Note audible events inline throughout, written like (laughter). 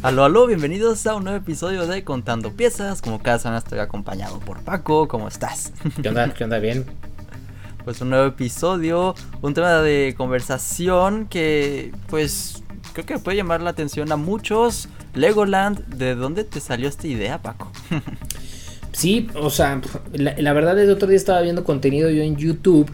Aló, aló, bienvenidos a un nuevo episodio de Contando Piezas. Como cada semana estoy acompañado por Paco. ¿Cómo estás? ¿Qué onda? ¿Qué onda? Bien. (laughs) Pues un nuevo episodio, un tema de conversación que pues creo que puede llamar la atención a muchos. Legoland, ¿de dónde te salió esta idea, Paco? (laughs) sí, o sea, la, la verdad el otro día estaba viendo contenido yo en YouTube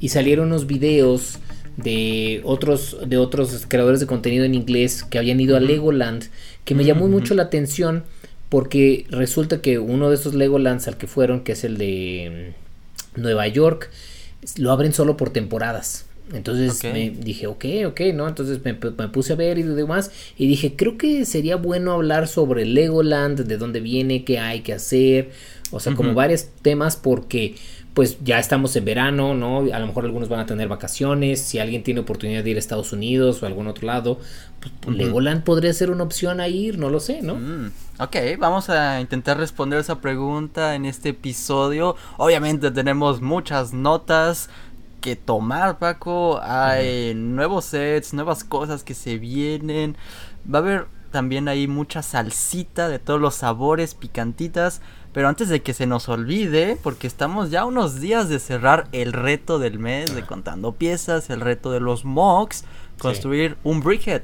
y salieron unos videos de otros, de otros creadores de contenido en inglés que habían ido a Legoland, que me llamó mucho la atención porque resulta que uno de esos Legolands al que fueron, que es el de mm, Nueva York, lo abren solo por temporadas. Entonces me dije, ok, ok, ¿no? Entonces me, puse a ver y demás. Y dije, creo que sería bueno hablar sobre Legoland, de dónde viene, qué hay que hacer. O sea, como varios temas porque pues ya estamos en verano, ¿no? A lo mejor algunos van a tener vacaciones, si alguien tiene oportunidad de ir a Estados Unidos o a algún otro lado, pues Legoland podría ser una opción a ir, no lo sé, ¿no? Mm, ok, vamos a intentar responder esa pregunta en este episodio. Obviamente tenemos muchas notas que tomar, Paco. Hay nuevos sets, nuevas cosas que se vienen. Va a haber también ahí mucha salsita de todos los sabores, picantitas. Pero antes de que se nos olvide, porque estamos ya unos días de cerrar el reto del mes de contando piezas, el reto de los mocks, construir un brickhead.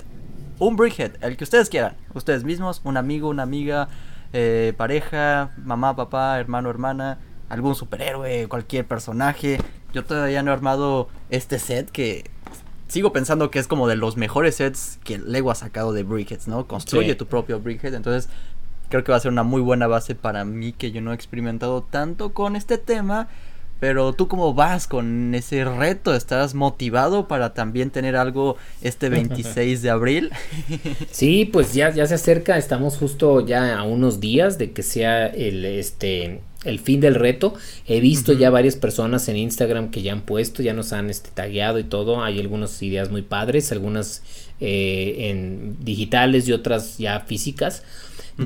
Un brickhead, el que ustedes quieran. Ustedes mismos, un amigo, una amiga, eh, pareja, mamá, papá, hermano, hermana, algún superhéroe, cualquier personaje. Yo todavía no he armado este set que sigo pensando que es como de los mejores sets que Lego ha sacado de brickheads, ¿no? Construye tu propio brickhead. Entonces, creo que va a ser una muy buena base para mí que yo no he experimentado tanto con este tema. Pero tú cómo vas con ese reto? ¿Estás motivado para también tener algo este (laughs) 26 de abril? Sí, pues ya, ya se acerca, estamos justo ya a unos días de que sea el este el fin del reto. He visto ya varias personas en Instagram que ya han puesto, ya nos han este, tagueado y todo. Hay algunas ideas muy padres, algunas eh, en digitales y otras ya físicas.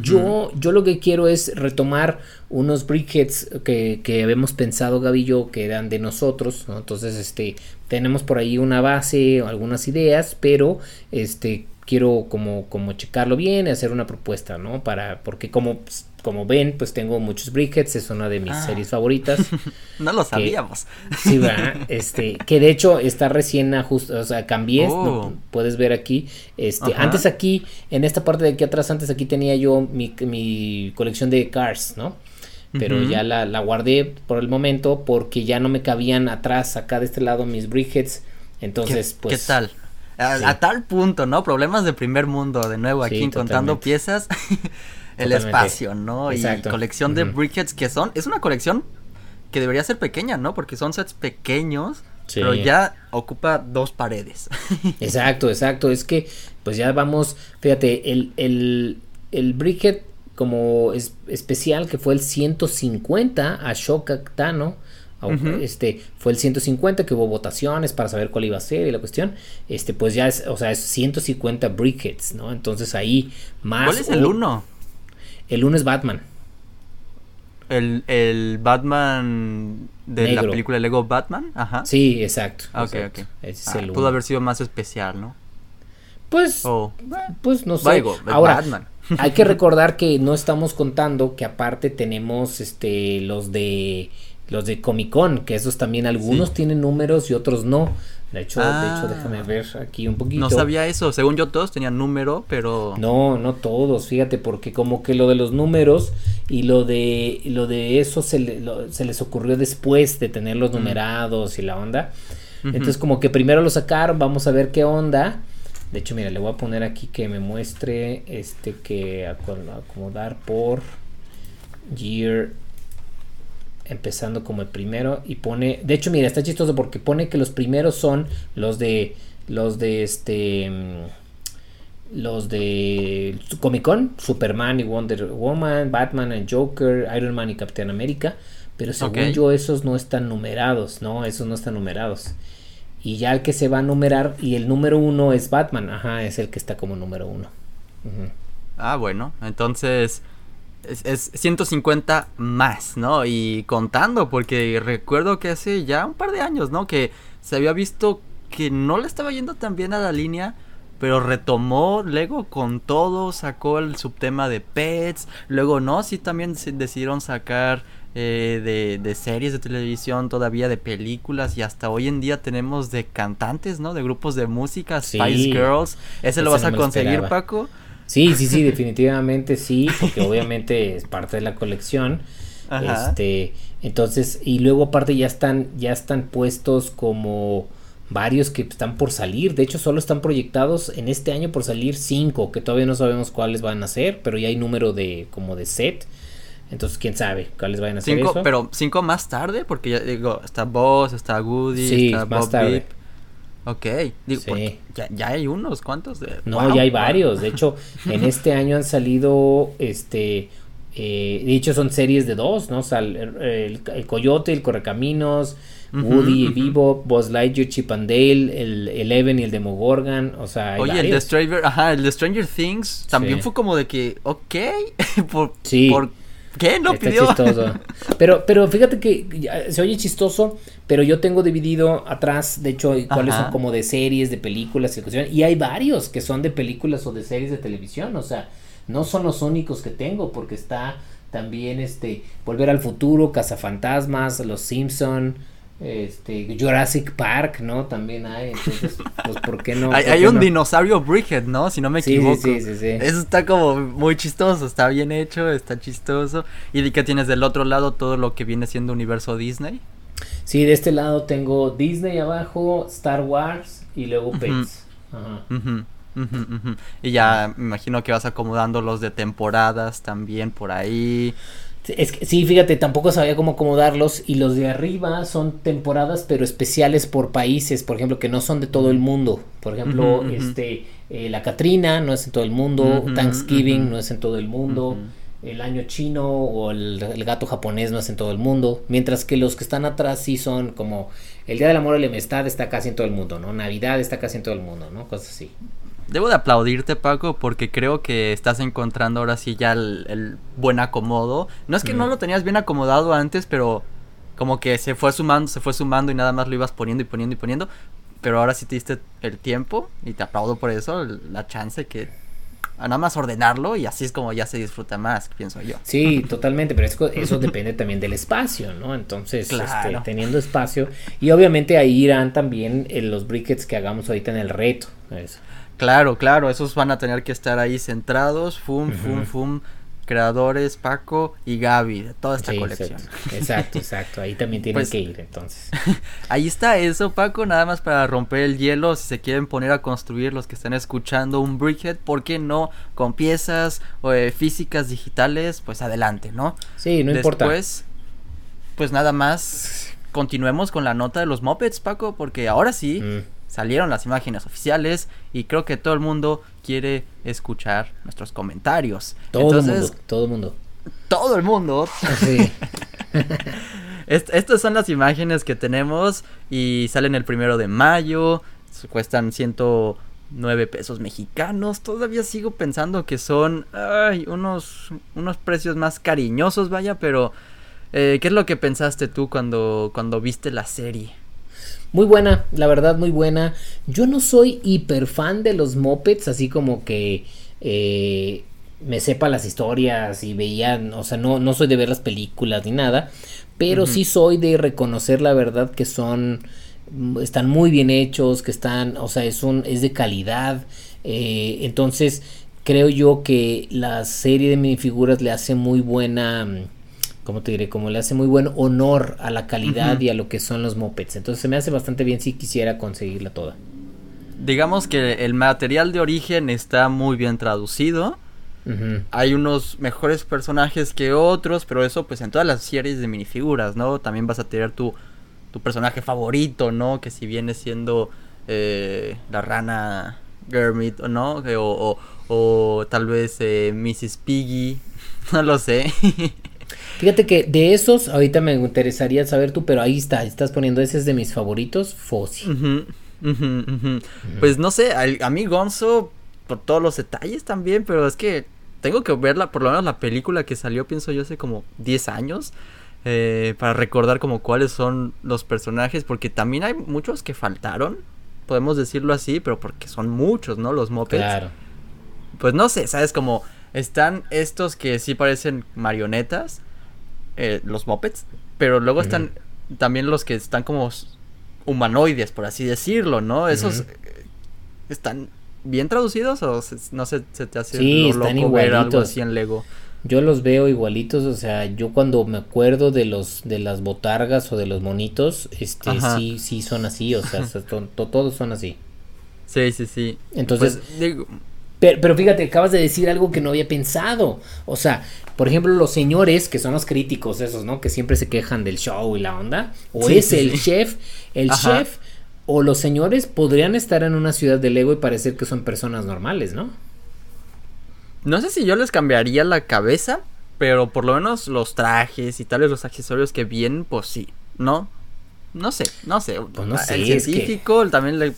Yo, yo lo que quiero es retomar unos briquettes que, que habíamos pensado Gaby yo que eran de nosotros, Entonces, este, tenemos por ahí una base, algunas ideas, pero este quiero como, como checarlo bien y hacer una propuesta, ¿no? Para, porque como pues, como ven, pues tengo muchos briquettes, es una de mis ah. series favoritas. (laughs) no lo sabíamos. sí, ¿verdad? Este, que de hecho está recién ajustado, o sea, cambié, oh. puedes ver aquí. Este, antes aquí, en esta parte de aquí atrás, antes aquí tenía yo mi, mi colección de cars, ¿no? Pero ya la, la, guardé por el momento porque ya no me cabían atrás, acá de este lado, mis briquettes. Entonces, pues. ¿Qué tal? A, tal punto, ¿no? Problemas de primer mundo, de nuevo, aquí encontrando piezas. (laughs) el espacio, ¿no? Y colección de briquettes que son, es una colección que debería ser pequeña, ¿no? Porque son sets pequeños, pero ya ocupa dos paredes. (laughs) exacto, exacto, es que pues ya vamos, fíjate, el, el, el briquet como es, especial que fue el 150 a Shoka Tano, este fue el 150 que hubo votaciones para saber cuál iba a ser y la cuestión este pues ya es o sea es 150 briquettes no entonces ahí más ¿Cuál es el uno? El lunes Batman. El, el Batman de la película Lego Batman, ajá. Sí, exacto. Ah. Ah, pudo haber sido más especial, ¿no? Pues, oh. pues no sé. Ahora, Batman. (laughs) hay que recordar que no estamos contando que aparte tenemos este los de los de Comic Con, que esos también algunos tienen números y otros no. De hecho, de hecho, déjame ah. ver aquí un poquito. No sabía eso. Según yo, todos tenían número, pero. No, no todos, fíjate, porque como que lo de los números y lo de lo de eso se, se les ocurrió después de tenerlos numerados y la onda. Entonces, como que primero lo sacaron, vamos a ver qué onda. De hecho, mira, le voy a poner aquí que me muestre este que acomodar por year empezando como el primero y pone, de hecho mira, está chistoso porque pone que los primeros son los de los de este mm, los de Comic Con, Superman y Wonder Woman, Batman y Joker, Iron Man y Capitán América, pero según yo esos no están numerados, no, esos no están numerados. Y ya el que se va a numerar y el número uno es Batman, ajá, es el que está como número uno. Ah, bueno, entonces es, 150 más, ¿no? Y contando, porque recuerdo que hace ya un par de años, ¿no? Que se había visto que no le estaba yendo tan bien a la línea, pero retomó Lego con todo, sacó el subtema de Pets, luego no, sí también decidieron sacar eh, de, de, series de televisión, todavía de películas y hasta hoy en día tenemos de cantantes, ¿no? De grupos de música, Spice Girls. ¿Ese lo vas a conseguir, Paco? Sí, sí, sí, definitivamente sí, porque (laughs) obviamente es parte de la colección. Este, entonces, y luego aparte ya están, ya están puestos como varios que están por salir. De hecho, solo están proyectados en este año por salir cinco, que todavía no sabemos cuáles van a ser, pero ya hay número de como de set. Entonces, quién sabe cuáles van a ser. Cinco, pero cinco más tarde, porque ya digo, está Boss, está Woody, está más Bob tarde. Ok, digo, ya, ya, hay unos cuantos de... No, ya hay varios. De hecho, en (laughs) este año han salido, este, eh, de hecho son series de dos, ¿no? O sea, el, Coyote, el Correcaminos, Woody, uh Vivo, Buzz Lightyear, Chip and Dale, el Eleven y el Demogorgon, o sea, Oye, el de Stranger, ajá, el de Stranger Things también fue como de que, ok, (laughs) por, sí. por ¿Qué? No Está chistoso. (laughs) Pero, pero fíjate que se oye chistoso, pero yo tengo dividido atrás, de hecho, cuáles son como de series, de películas, y hay varios que son de películas o de series de televisión, o sea, no son los únicos que tengo, porque está también este Volver al Futuro, Cazafantasmas, Los Simpson, este Jurassic Park, ¿no? También hay, entonces, pues ¿por qué no? (laughs) hay, un dinosaurio Brickhead, ¿no? Si no me equivoco. Sí, sí, sí, Eso está como muy chistoso, está bien hecho, está chistoso. ¿Y de qué tienes del otro lado todo lo que viene siendo universo Disney? Sí, de este lado tengo Disney abajo, Star Wars y luego Pets. Ajá. Y ya me imagino que vas acomodando los de temporadas también por ahí. Es que, sí, fíjate, tampoco sabía cómo acomodarlos y los de arriba son temporadas pero especiales por países, por ejemplo, que no son de todo el mundo. Por ejemplo, este eh, la Catrina no es en todo el mundo, Thanksgiving no es en todo el mundo, el año chino o el, el, gato japonés no es en todo el mundo, mientras que los que están atrás sí son como el Día del Amor y la Amistad está casi en todo el mundo, ¿no? Navidad está casi en todo el mundo, ¿no? Cosas así. Debo de aplaudirte, Paco, porque creo que estás encontrando ahora sí ya el, buen acomodo. No es que no lo tenías bien acomodado antes, pero como que se fue sumando, se fue sumando y nada más lo ibas poniendo y poniendo y poniendo. Pero ahora sí te diste el tiempo y te aplaudo por eso, la chance que nada más ordenarlo y así es como ya se disfruta más, pienso yo. Sí, totalmente, pero eso, depende también del espacio, ¿no? Entonces, este, teniendo espacio y obviamente ahí irán también eh, los briquets que hagamos ahorita en el reto. Eso. Claro, claro, esos van a tener que estar ahí centrados, fum, fum, fum, creadores, Paco y Gaby, de toda esta colección. Exacto, exacto, ahí también (laughs) tienen pues, que ir entonces. (laughs) ahí está eso, Paco, nada más para romper el hielo, si se quieren poner a construir los que están escuchando un brickhead, ¿por qué no? Con piezas o eh, físicas digitales, pues adelante, ¿no? Sí, no importa. Después, pues nada más, continuemos con la nota de los mopeds, Paco, porque ahora sí... Mm salieron las imágenes oficiales y creo que todo el mundo quiere escuchar nuestros comentarios. Todo el mundo, todo el mundo. Todo el mundo. Sí. (laughs) estas son las imágenes que tenemos y salen el primero de mayo, cuestan 109 pesos mexicanos. Todavía sigo pensando que son ay, unos, unos precios más cariñosos, vaya, pero eh, ¿qué es lo que pensaste tú cuando, cuando viste la serie? Muy buena, la verdad, muy buena. Yo no soy hiper fan de los mopeds, así como que eh, me sepa las historias y veían, o sea, no, no soy de ver las películas ni nada, pero sí soy de reconocer la verdad que son, están muy bien hechos, que están, o sea, es, un, es de calidad. Eh, entonces, creo yo que la serie de minifiguras le hace muy buena como te diré, como le hace muy buen honor a la calidad y a lo que son los mopeds. Entonces se me hace bastante bien si quisiera conseguirla toda. Digamos que el material de origen está muy bien traducido. Hay unos mejores personajes que otros, pero eso pues en todas las series de minifiguras, ¿no? También vas a tener tu, tu personaje favorito, ¿no? Que si viene siendo eh, la rana Germit, ¿o no? O, o, tal vez eh, Mrs. Piggy, (laughs) no lo sé. (laughs) Fíjate que de esos, ahorita me interesaría saber tú, pero ahí está, estás poniendo ese es de mis favoritos, Fossi. Pues no sé, a, mí Gonzo, por todos los detalles también, pero es que tengo que verla, por lo menos la película que salió, pienso yo, hace como 10 años. Eh, para recordar como cuáles son los personajes, porque también hay muchos que faltaron. podemos decirlo así, pero porque son muchos, ¿no? Los mopeds. Claro. Pues no sé, ¿sabes? Como están estos que sí parecen marionetas, eh, los mopeds, pero luego están también los que están como humanoides, por así decirlo, ¿no? Esos eh, están bien traducidos o no sé, se te hace sí, están loco ver algo así en Lego. Yo los veo igualitos, o sea, yo cuando me acuerdo de los de las botargas o de los monitos, este sí sí son así, o sea, todos son así. Sí, sí, sí. Entonces, pues, pero, pero, fíjate, acabas de decir algo que no había pensado. O sea, por ejemplo, los señores, que son los críticos esos, ¿no? Que siempre se quejan del show y la onda. O es el chef, el chef, o los señores podrían estar en una ciudad de Lego y parecer que son personas normales, ¿no? No sé si yo les cambiaría la cabeza, pero por lo menos los trajes y tales los accesorios que vienen, pues sí, ¿no? No sé, no sé. Pues no sé el científico también le...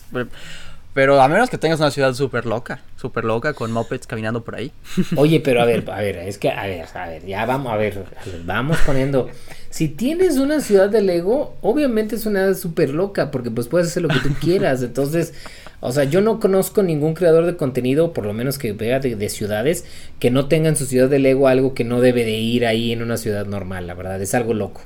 Pero a menos que tengas una ciudad súper loca, súper loca, con mopeds caminando por ahí. (laughs) Oye, pero a ver, a ver, es que, a ver, a ver, ya vamos, a ver, vamos poniendo. Si tienes una ciudad de Lego, obviamente es una ciudad súper loca, porque pues puedes hacer lo que tú (laughs) quieras. Entonces, o sea, yo no conozco ningún creador de contenido, por lo menos que vea de, ciudades, que no tenga en su ciudad de Lego algo que no debe de ir ahí en una ciudad normal, la verdad, es algo loco.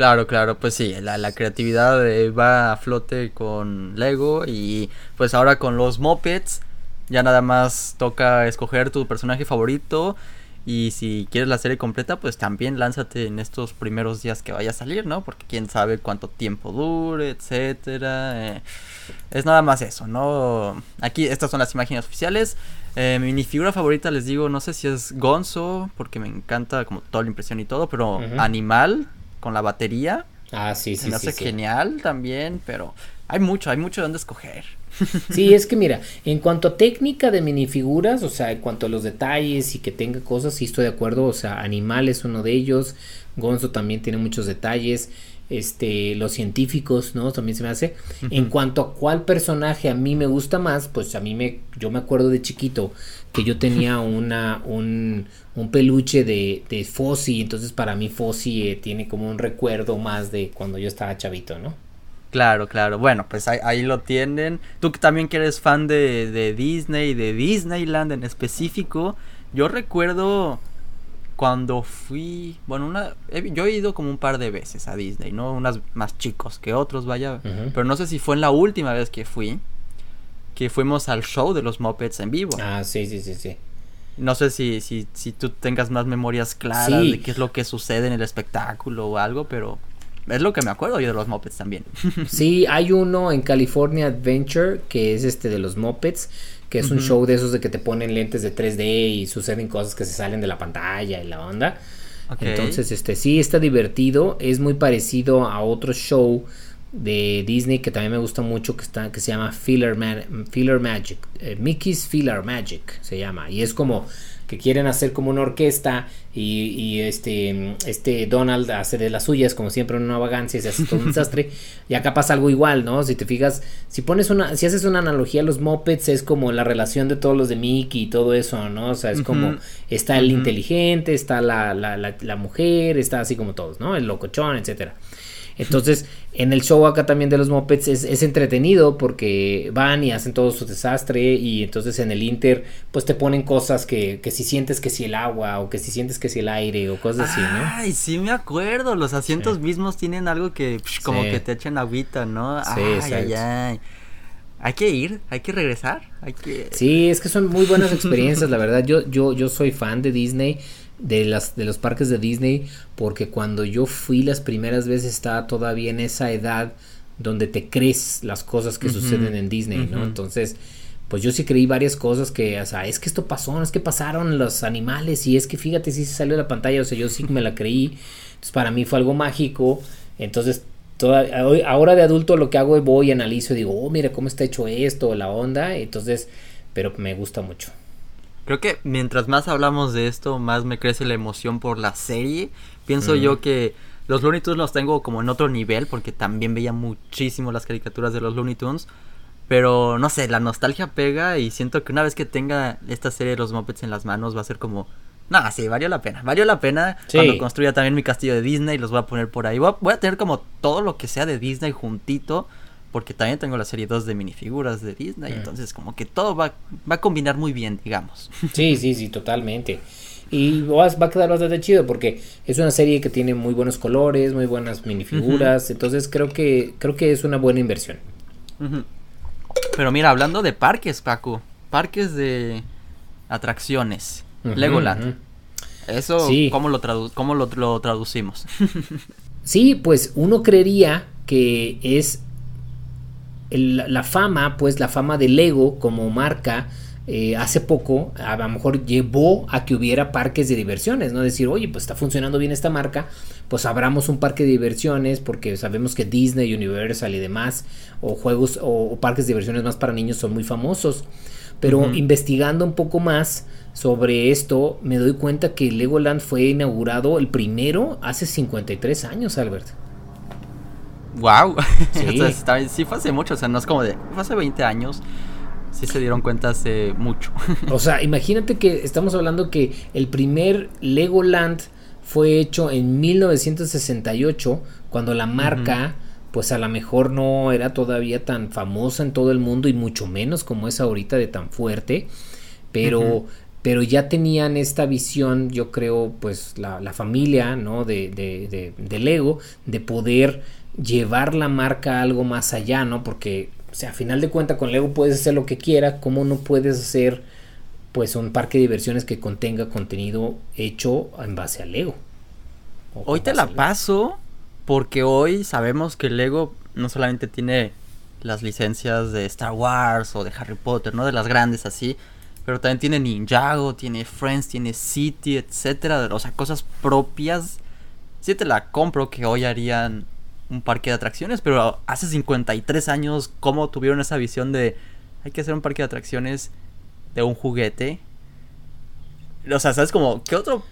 Claro, claro, pues sí, la, creatividad eh, va a flote con Lego y pues ahora con los mopeds ya nada más toca escoger tu personaje favorito y si quieres la serie completa, pues también lánzate en estos primeros días que vaya a salir, ¿no? Porque quién sabe cuánto tiempo dure, etcétera. Eh, es nada más eso, ¿no? Aquí estas son las imágenes oficiales. Eh, mi figura favorita, les digo, no sé si es Gonzo, porque me encanta como toda la impresión y todo, pero Animal con la batería. Ah, sí, sí. Me hace genial también, pero hay mucho, hay mucho de dónde escoger. (laughs) Sí, es que mira, en cuanto a técnica de minifiguras, o sea, en cuanto a los detalles y que tenga cosas, sí estoy de acuerdo, o sea, Animal es uno de ellos, Gonzo también tiene muchos detalles, este, los científicos, ¿no? También se me hace. En cuanto a cuál personaje a mí me gusta más, pues a mí me, yo me acuerdo de chiquito que yo tenía (laughs) una, un, un peluche de, de Fossi, entonces para mí Fossi eh, tiene como un recuerdo más de cuando yo estaba chavito, ¿no? Claro, claro. Bueno, pues ahí, lo tienen. Tú que también que eres fan de, de Disney, de Disneyland en específico. Yo recuerdo cuando fui, bueno, una, yo he ido como un par de veces a Disney, ¿no? Unas más chicos que otros, vaya. Pero no sé si fue en la última vez que fui, que fuimos al show de los Muppets en vivo. Ah, sí, sí, sí, sí. No sé si, si, si tú tengas más memorias claras de qué es lo que sucede en el espectáculo o algo, pero es lo que me acuerdo yo de los mopeds también. sí, hay uno en California Adventure que es este de los mopeds, que es un show de esos de que te ponen lentes de 3D y suceden cosas que se salen de la pantalla y la onda. Entonces, este sí está divertido, es muy parecido a otro show de Disney que también me gusta mucho que está que se llama Filler, Filler Magic, eh, Mickey's Filler Magic se llama. Y es como que quieren hacer como una orquesta y, este, este Donald hace de las suyas, como siempre en una vagancia y se hace todo un (laughs) desastre. Y acá pasa algo igual, ¿no? Si te fijas, si pones una, si haces una analogía a los mopeds, es como la relación de todos los de Mickey y todo eso, ¿no? O sea, es como está el inteligente, está la, la, la, la, mujer, está así como todos, ¿no? El locochón, etcétera. Entonces, en el show acá también de los mopeds es, entretenido porque van y hacen todo su desastre y entonces en el Inter pues te ponen cosas que, que si sientes que si el agua o que si sientes que si el aire o cosas así, ¿no? Ay, sí me acuerdo, los asientos mismos tienen algo que como que te echan agüita, ¿no? Sí, ay, ay, ay. Hay que ir, hay que regresar, hay que... Sí, es que son muy buenas (laughs) experiencias, la verdad. Yo, yo, yo soy fan de Disney de, las, de los parques de Disney porque cuando yo fui las primeras veces estaba todavía en esa edad donde te crees las cosas que suceden en Disney, ¿no? Entonces, pues yo sí creí varias cosas que, o sea, es que esto pasó, es que pasaron los animales y es que fíjate si se salió de la pantalla, o sea, yo sí me la creí. Entonces, para mí fue algo mágico. Entonces, toda, ahora de adulto lo que hago es voy, analizo y digo, oh, mira cómo está hecho esto, la onda. Entonces, pero me gusta mucho. Creo que mientras más hablamos de esto, más me crece la emoción por la serie. Pienso yo que los Looney Tunes los tengo como en otro nivel, porque también veía muchísimo las caricaturas de los Looney Tunes. Pero no sé, la nostalgia pega y siento que una vez que tenga esta serie de los Muppets en las manos va a ser como... Nada, sí, valió la pena. Valió la pena cuando construya también mi castillo de Disney. Los voy a poner por ahí. Voy a, voy a, tener como todo lo que sea de Disney juntito porque también tengo la serie 2 de minifiguras de Disney, entonces como que todo va, va a combinar muy bien, digamos. Sí, sí, sí, totalmente. Y va, a quedar bastante chido porque es una serie que tiene muy buenos colores, muy buenas minifiguras, entonces creo que creo que es una buena inversión. Pero mira, hablando de parques, Paco, parques de atracciones, Legoland. Eso, ¿cómo, lo, cómo lo, lo traducimos? (laughs) sí, pues uno creería que es la fama, pues la fama de Lego como marca, eh, hace poco a lo mejor llevó a que hubiera parques de diversiones, ¿no? Decir, oye, pues está funcionando bien esta marca, pues abramos un parque de diversiones porque sabemos que Disney, Universal y demás, o juegos o, parques de diversiones más para niños son muy famosos. Pero investigando un poco más sobre esto, me doy cuenta que Legoland fue inaugurado el primero hace 53 años, Albert. Wow, (laughs) sí. fue hace mucho, o sea, no es como de, fue hace 20 años. Sí se dieron cuenta hace mucho. o sea, (laughs) imagínate que estamos hablando que el primer Legoland fue hecho en 1968, cuando la marca, pues a lo mejor no era todavía tan famosa en todo el mundo y mucho menos como es ahorita de tan fuerte, pero... Pero ya tenían esta visión, yo creo, pues la, la familia, ¿no? De, de, de, de Lego, de poder llevar la marca a algo más allá, ¿no? Porque, o sea, a final de cuentas con Lego puedes hacer lo que quieras, ¿cómo no puedes hacer pues un parque de diversiones que contenga contenido hecho en base a Lego? Hoy te la paso porque hoy sabemos que Lego no solamente tiene las licencias de Star Wars o de Harry Potter, ¿no? De las grandes así, pero también tiene Ninjago, tiene Friends, tiene City, etcétera, o sea, cosas propias. Sí te la compro que hoy harían un parque de atracciones, pero hace 53 años, ¿cómo tuvieron esa visión de hay que hacer un parque de atracciones de un juguete? O sea, ¿sabes como qué otro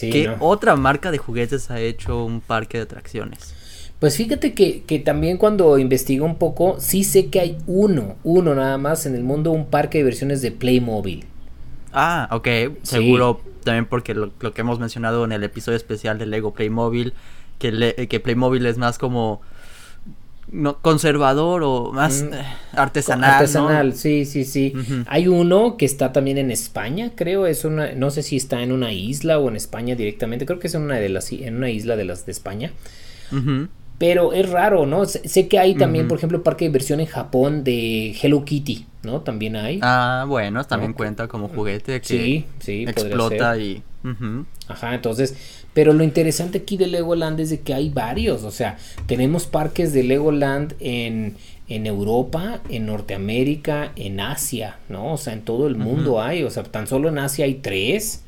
¿Qué otra marca de juguetes ha hecho un parque de atracciones? Pues fíjate que, que, también cuando investigo un poco, sí sé que hay uno, uno nada más en el mundo, un parque de versiones de Playmobil. Ah, ok, seguro también porque lo, lo, que hemos mencionado en el episodio especial de Lego Playmobil, que, que Playmobil es más como no, conservador o más mm. eh, artesanal. Artesanal, sí, sí, sí. Hay uno que está también en España, creo, es una, no sé si está en una isla o en España directamente, creo que es en una de las, en una isla de las de España. Pero es raro, ¿no? Sé, que hay también, por ejemplo, parque de diversión en Japón de Hello Kitty, ¿no? También hay. Ah, bueno, también cuenta como juguete que sí, sí, explota y... Ajá, entonces, pero lo interesante aquí de Legoland es de que hay varios, o sea, tenemos parques de Legoland en, en Europa, en Norteamérica, en Asia, ¿no? O sea, en todo el mundo hay, o sea, tan solo en Asia hay tres.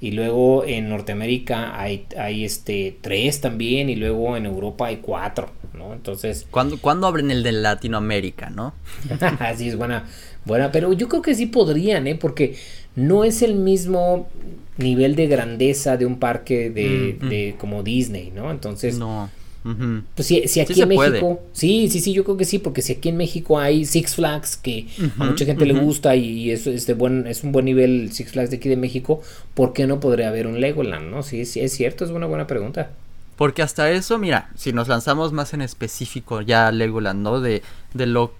Y luego en Norteamérica hay, hay este tres también. Y luego en Europa hay cuatro, ¿no? Entonces. ¿Cuándo, ¿cuándo abren el de Latinoamérica, no? (laughs) Así es buena. Buena. Pero yo creo que sí podrían, ¿eh? Porque no es el mismo nivel de grandeza de un parque de, mm, mm. como Disney, ¿no? Entonces, no. Pues si, si aquí en México, sí, sí, sí, yo creo que sí, porque si aquí en México hay Six Flags que a mucha gente le gusta y es, es, de buen, es un buen nivel Six Flags de aquí de México, ¿por qué no podría haber un Legoland, no? Sí, sí, es cierto, es una buena pregunta. Porque hasta eso, mira, si nos lanzamos más en específico ya a Legoland, ¿no? De, de lo...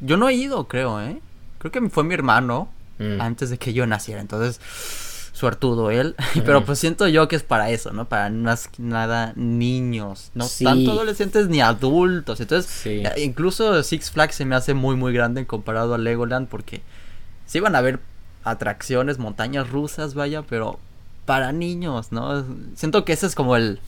Yo no he ido, creo, ¿eh? Creo que fue mi hermano mm. antes de que yo naciera, entonces suertudo él, (laughs) pero pues siento yo que es para eso, ¿no? Para más nada niños, no tanto adolescentes ni adultos. Entonces, eh, incluso Six Flags se me hace muy muy grande comparado a Legoland porque sí van a haber atracciones, montañas rusas, vaya, pero para niños, ¿no? Siento que ese es como el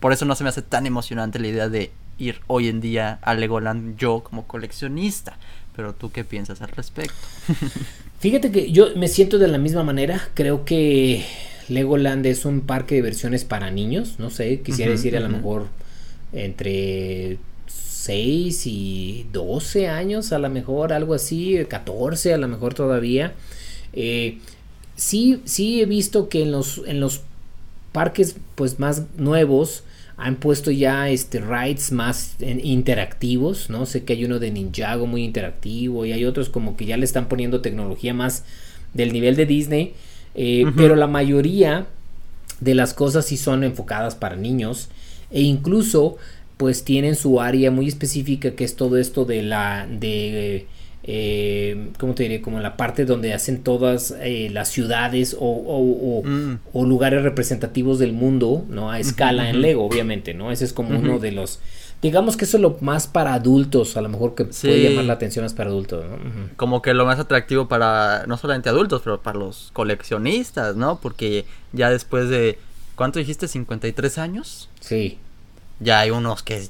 por eso no se me hace tan emocionante la idea de ir hoy en día a Legoland yo como coleccionista. Pero tú qué piensas al respecto? (laughs) Fíjate que yo me siento de la misma manera. Creo que Legoland es un parque de diversiones para niños. No sé, quisiera decir a lo mejor entre 6 y 12 años, a lo mejor algo así, 14 a lo mejor todavía. Eh, sí, sí he visto que en los, en los parques pues más nuevos han puesto ya este rides más interactivos, ¿no? Sé que hay uno de Ninjago muy interactivo y hay otros como que ya le están poniendo tecnología más del nivel de Disney, eh, pero la mayoría de las cosas sí son enfocadas para niños e incluso pues tienen su área muy específica que es todo esto de la de eh, ¿cómo te diré? Como la parte donde hacen todas eh, las ciudades o, mm. o, lugares representativos del mundo, ¿no? A escala en Lego, obviamente, ¿no? Ese es como uno de los... Digamos que eso es lo más para adultos, a lo mejor que puede llamar la atención es para adultos, ¿no? Como que lo más atractivo para, no solamente adultos, pero para los coleccionistas, ¿no? Porque ya después de, ¿cuánto dijiste? ¿53 años? Sí. Ya hay unos que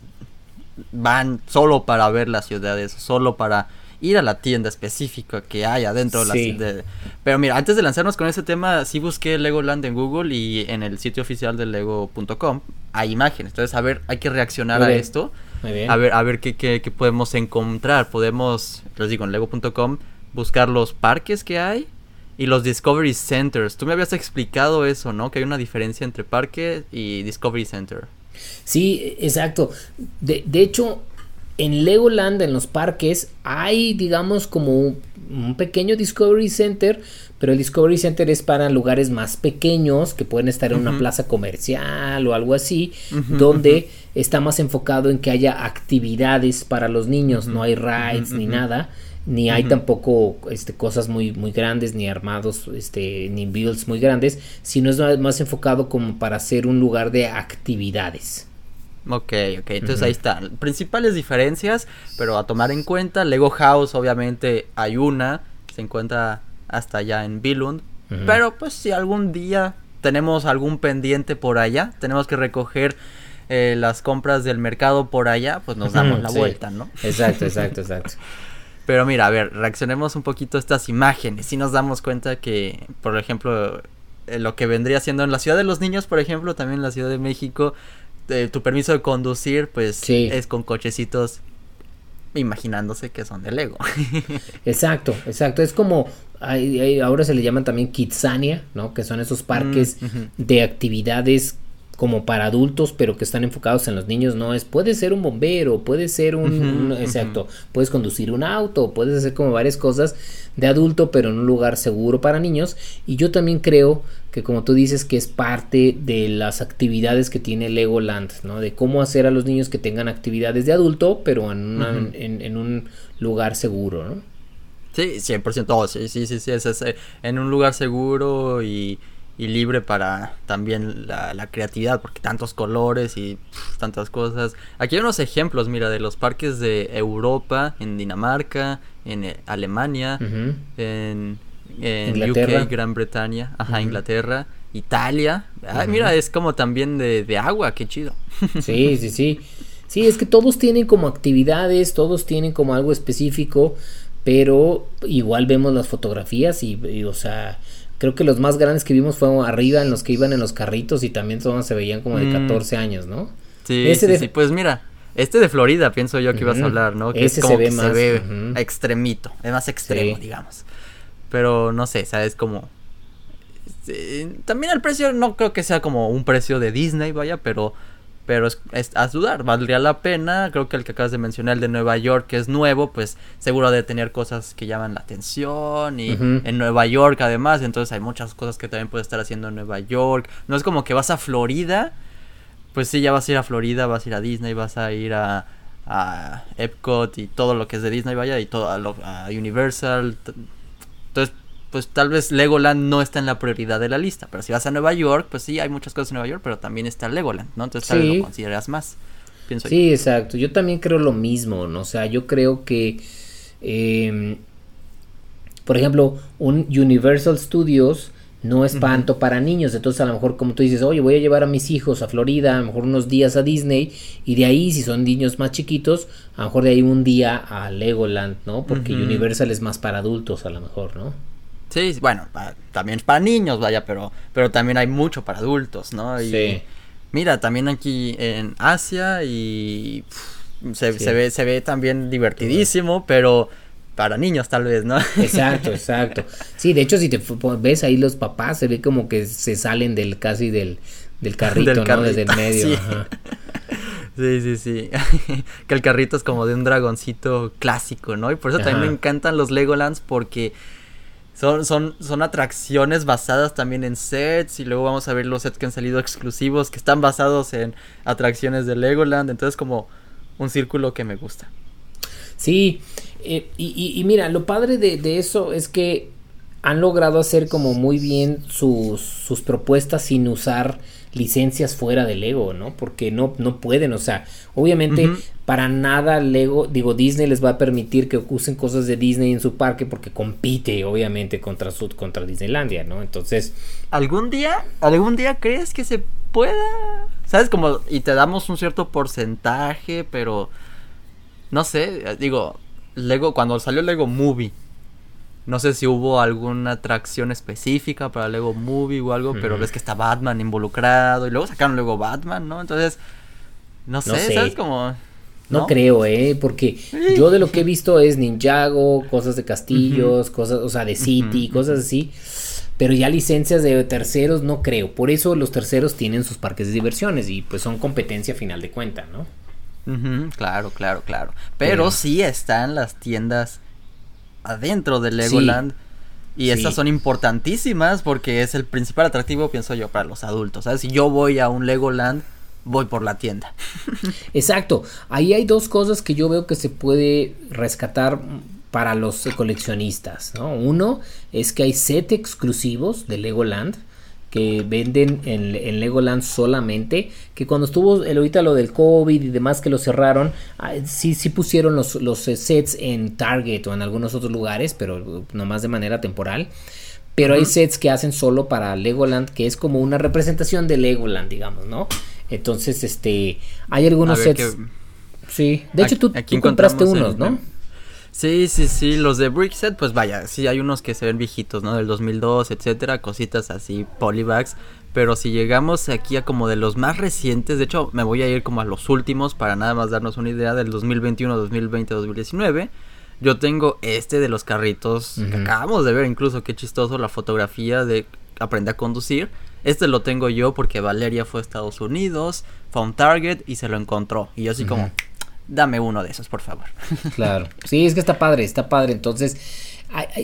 van solo para ver las ciudades, solo para ir a la tienda específica que hay adentro de la. Pero mira, antes de lanzarnos con ese tema, sí busqué Legoland en Google y en el sitio oficial de lego.com hay imágenes. Entonces, a ver, hay que reaccionar a esto. A ver, a ver qué, qué, qué podemos encontrar. Podemos, les digo, en lego.com buscar los parques que hay y los Discovery Centers. Tú me habías explicado eso, ¿no? Que hay una diferencia entre parque y Discovery Center. Sí, exacto. De, de hecho, en Legoland, en los parques, hay, digamos, como un, pequeño Discovery Center, pero el Discovery Center es para lugares más pequeños que pueden estar en una plaza comercial o algo así, donde está más enfocado en que haya actividades para los niños, no hay rides ni nada. Ni hay tampoco este, cosas muy, muy grandes, ni armados, este, ni builds muy grandes, sino es más enfocado como para ser un lugar de actividades. Ok, ok, entonces ahí están. Principales diferencias, pero a tomar en cuenta, Lego House obviamente hay una, se encuentra hasta allá en Billund, pero pues si algún día tenemos algún pendiente por allá, tenemos que recoger eh, las compras del mercado por allá, pues nos damos la vuelta, ¿no? Exacto, (laughs) exacto, exacto. Pero mira, a ver, reaccionemos un poquito a estas imágenes. Si nos damos cuenta que, por ejemplo, eh, lo que vendría siendo en la Ciudad de los Niños, por ejemplo, también en la Ciudad de México, tu permiso de conducir, pues es con cochecitos imaginándose que son de Lego. (laughs) exacto, exacto. Es como ahora se le llaman también Kidsania, ¿no? Que son esos parques mm, de actividades como para adultos, pero que están enfocados en los niños, no es, puede ser un bombero, puede ser un, exacto, puedes conducir un auto, puedes hacer como varias cosas de adulto, pero en un lugar seguro para niños. Y yo también creo que como tú dices que es parte de las actividades que tiene Legoland, ¿no? De cómo hacer a los niños que tengan actividades de adulto, pero en, en, un lugar seguro, ¿no? Sí, 100%, sí, sí, sí, sí, es, en un lugar seguro y y libre para también la, creatividad, porque tantos colores y tantas cosas. Aquí hay unos ejemplos, mira, de los parques de Europa, en Dinamarca, en eh, Alemania, en, en UK, Gran Bretaña, ajá, Inglaterra, Italia. mira, es como también de, de agua, qué chido. (laughs) Sí, sí, sí. Sí, es que todos tienen como actividades, todos tienen como algo específico, pero igual vemos las fotografías y, y o sea, Creo que los más grandes que vimos fueron arriba en los que iban en los carritos y también todos se veían como de 14 mm. años, ¿no? Sí, sí, pues mira, este de Florida pienso yo que ibas a hablar, ¿no? Que Ese se ve más. Se ve extremito, es más extremo, digamos. Pero no sé, ¿sabes? Como... también el precio no creo que sea como un precio de Disney, vaya, pero pero es, es, a dudar, valdría la pena. Creo que el que acabas de mencionar, el de Nueva York, que es nuevo, pues seguro de tener cosas que llaman la atención. Y en Nueva York, además, entonces hay muchas cosas que también puedes estar haciendo en Nueva York. No es como que vas a Florida, pues sí, ya vas a ir a Florida, vas a ir a Disney, vas a ir a, a Epcot y todo lo que es de Disney, vaya, y todo a, a Universal. Entonces, pues tal vez Legoland no está en la prioridad de la lista. Pero si vas a Nueva York, pues sí, hay muchas cosas en Nueva York, pero también está Legoland, ¿no? Entonces tal vez lo consideras más. Pienso sí, exacto. Yo también creo lo mismo, ¿no? O sea, yo creo que, em, por ejemplo, un Universal Studios no es tanto para niños. Entonces, a lo mejor, como tú dices, oye, voy a llevar a mis hijos a Florida, a lo mejor unos días a Disney, y de ahí, si son niños más chiquitos, a lo mejor de ahí un día a Legoland, ¿no? Porque Universal es más para adultos, a lo mejor, ¿no? Sí, bueno, también es para niños, vaya, pero, pero también hay mucho para adultos, ¿no? Y, sí. Mira, también aquí en Asia y se, ve, se ve también divertidísimo, pero para niños tal vez, ¿no? (laughs) Exacto, exacto. Sí, de hecho, si te ves ahí los papás, se ve como que se salen del casi del, del carrito, ¿no? Desde el (laughs) medio. Sí. Sí, sí, (laughs) que el carrito es como de un dragoncito clásico, ¿no? Y por eso también me encantan los Legolands porque son, son, son atracciones basadas también en sets y luego vamos a ver los sets que han salido exclusivos que están basados en atracciones de Legoland. Entonces como un círculo que me gusta. Sí, eh, y, mira, lo padre de, eso es que han logrado hacer como muy bien sus, sus propuestas sin usar licencias fuera de Lego, ¿no? Porque no, no pueden, o sea, obviamente para nada Lego, digo, Disney les va a permitir que usen cosas de Disney en su parque porque compite, obviamente, contra, su, contra Disneylandia, ¿no? Entonces... ¿Algún día, algún día crees que se pueda? ¿Sabes? Como, y te damos un cierto porcentaje, pero... No sé, digo, Lego, cuando salió Lego Movie, no sé si hubo alguna atracción específica para Lego Movie o algo, pero ves que está Batman involucrado y luego sacaron luego Batman, ¿no? Entonces, no sé, ¿sabes? Como... ¿no? creo, ¿eh? Porque yo de lo que he visto es Ninjago, cosas de castillos, cosas, o sea, de City, cosas así. Pero ya licencias de terceros no creo. Por eso los terceros tienen sus parques de diversiones y pues son competencia a final de cuenta, ¿no? claro, claro, claro. Pero sí están las tiendas adentro de Legoland. Y estas son importantísimas porque es el principal atractivo, pienso yo, para los adultos. ¿sabes? Si yo voy a un Legoland, voy por la tienda. (laughs) Exacto. Ahí hay dos cosas que yo veo que se puede rescatar para los coleccionistas. ¿no? Uno es que hay set exclusivos de Legoland que venden en, Legoland solamente, que cuando estuvo el, ahorita lo del COVID y demás que lo cerraron, ah, sí, sí pusieron los, los eh, sets en Target o en algunos otros lugares, pero nomás de manera temporal. Pero hay sets que hacen solo para Legoland, que es como una representación de Legoland, digamos, ¿no? Entonces, este, hay algunos sets... Sí, de hecho tú, tú compraste unos, ¿no? Sí, sí, sí, los de Brickset, pues vaya, sí hay unos que se ven viejitos, ¿no? Del 2002, etcétera, cositas así, polybags. Pero si llegamos aquí a como de los más recientes, de hecho me voy a ir como a los últimos para nada más darnos una idea del 2021, 2020, 2019. Yo tengo este de los carritos que acabamos de ver, incluso qué chistoso la fotografía de aprender a conducir. Este lo tengo yo porque Valeria fue a Estados Unidos, fue a un Target y se lo encontró. Y yo así como, dame uno de esos, por favor. (laughs) Claro, sí, es que está padre, está padre. Entonces,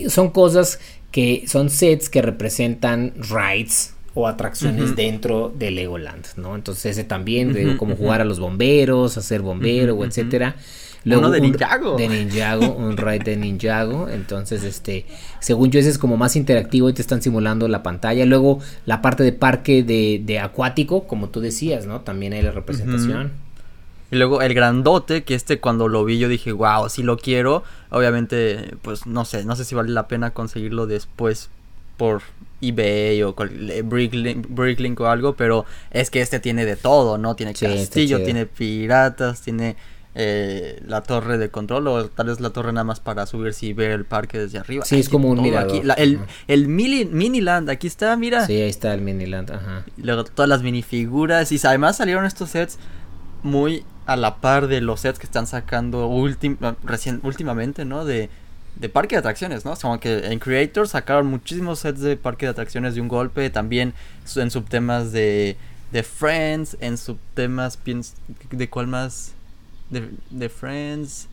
son cosas que son sets que representan rides o atracciones dentro de Legoland, ¿no? Entonces ese también, como jugar a los bomberos, hacer bombero, o etcétera. Luego, Uno de Ninjago. de Ninjago, un ride de Ninjago. Entonces, este, según yo, ese es como más interactivo y te están simulando la pantalla. Luego, la parte de parque de, de acuático, como tú decías, ¿no? También hay la representación. Y luego el grandote, que este cuando lo vi yo dije, wow, si lo quiero. Obviamente, pues no sé, no sé si vale la pena conseguirlo después por eBay o Bricklink, Bricklink o algo, pero es que este tiene de todo, ¿no? Tiene castillo, tiene piratas, tiene eh, la torre de control o tal vez la torre nada más para subirse y ver el parque desde arriba. Sí, es como un mirador. Aquí, el, el mini, Miniland, aquí está, mira. Sí, ahí está el Miniland, ajá. Y luego todas las minifiguras y además salieron estos sets muy a la par de los sets que están sacando recién, últimamente, ¿no? De, de parque de atracciones, ¿no? Como que en Creator sacaron muchísimos sets de parque de atracciones de un golpe, también en subtemas de, de Friends, en subtemas, ¿de cuál más? De, de Friends.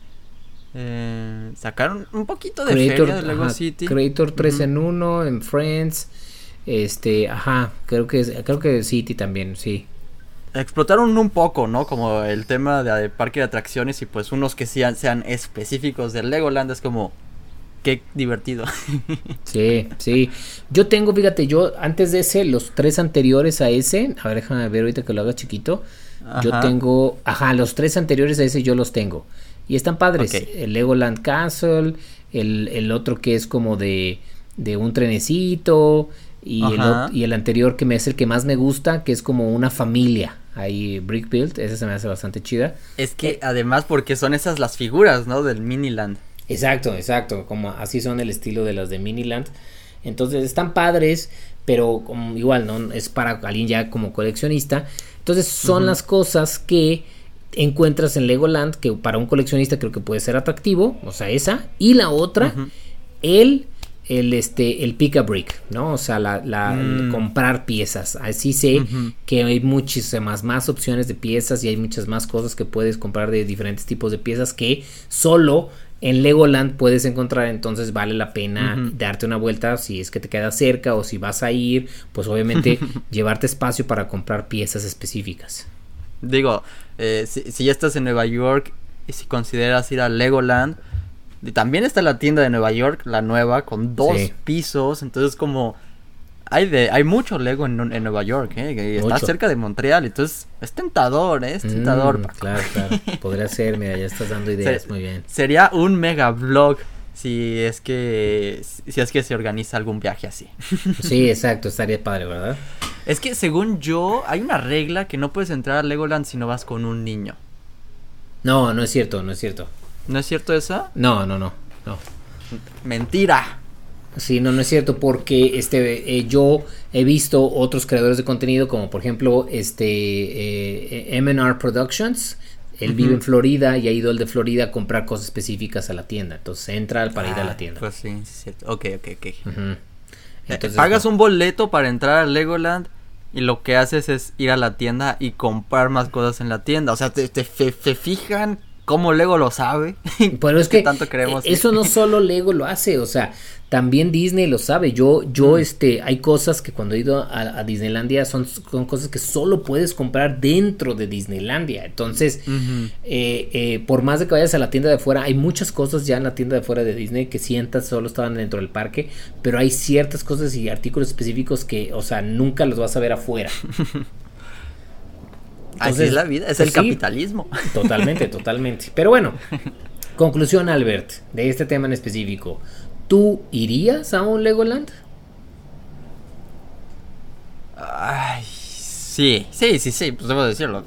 Eh, sacaron un poquito de Creator, feria de Lego City. Creator 3 en 1, en Friends. Este, ajá, creo que creo que City también, sí explotaron un poco, ¿no? Como el tema de, parque de atracciones y pues unos que sean, sean específicos del Legoland es como qué divertido. (laughs) Sí, sí. Yo tengo, fíjate, yo antes de ese, los tres anteriores a ese, a ver, déjame ver ahorita que lo haga chiquito. Yo tengo, ajá, los tres anteriores a ese yo los tengo. Y están padres. El Legoland Castle, el, el, otro que es como de, de un trenecito. Y el, y el anterior que me es el que más me gusta, que es como una familia ahí Brick Build, esa se me hace bastante chida. Es que además porque son esas las figuras, ¿no? Del Miniland. Exacto, exacto, como así son el estilo de las de Miniland. Entonces están padres, pero como igual no es para alguien ya como coleccionista. Entonces son las cosas que encuentras en Legoland que para un coleccionista creo que puede ser atractivo, o sea, esa y la otra el el este el pick a brick, ¿no? O sea, la, mm. comprar piezas. Así sé que hay muchísimas más opciones de piezas y hay muchas más cosas que puedes comprar de diferentes tipos de piezas que solo en Legoland puedes encontrar, entonces vale la pena darte una vuelta si es que te queda cerca o si vas a ir, pues obviamente (laughs) llevarte espacio para comprar piezas específicas. Digo, eh, si, ya estás en Nueva York y si consideras ir a Legoland, también está la tienda de Nueva York, la nueva, con dos pisos, entonces como hay de hay mucho Lego en, Nueva York, ¿eh? está cerca de Montreal, entonces es tentador, ¿eh? es tentador. Mm, claro, claro, podría ser, mira, ya estás dando ideas, muy bien. Sería un mega vlog si es que si es que se organiza algún viaje así. Sí, exacto, estaría padre, ¿verdad? Es que según yo hay una regla que no puedes entrar a Legoland si no vas con un niño. No, no es cierto, no es cierto. ¿No es cierto eso? No, no, no, no. Mentira. Sí, no, no es cierto, porque este, eh, yo he visto otros creadores de contenido, como por ejemplo este eh, MNR Productions. Él vive en Florida y ha ido el de Florida a comprar cosas específicas a la tienda. Entonces entra para ir a la ah, tienda. Pues sí, sí, es cierto. Ok, ok, ok. Eh, Entonces, Pagas un boleto para entrar a Legoland y lo que haces es ir a la tienda y comprar más cosas en la tienda. O sea, te, te, te fijan cómo Lego lo sabe. (laughs) Pero es que tanto creemos eso no (laughs) solo Lego lo hace, o sea, también Disney lo sabe. Yo, yo, este, hay cosas que cuando he ido a, Disneylandia son, son, cosas que solo puedes comprar dentro de Disneylandia. Entonces, eh, eh, por más de que vayas a la tienda de fuera, hay muchas cosas ya en la tienda de fuera de Disney que sientas solo estaban dentro del parque, pero hay ciertas cosas y artículos específicos que, o sea, nunca los vas a ver afuera. (laughs) Así es la vida, es el pues capitalismo. (laughs) Totalmente, totalmente. Pero bueno, conclusión, Albert, de este tema en específico. ¿Tú irías a un Legoland? Ay, sí, sí, sí, sí, pues debo decirlo.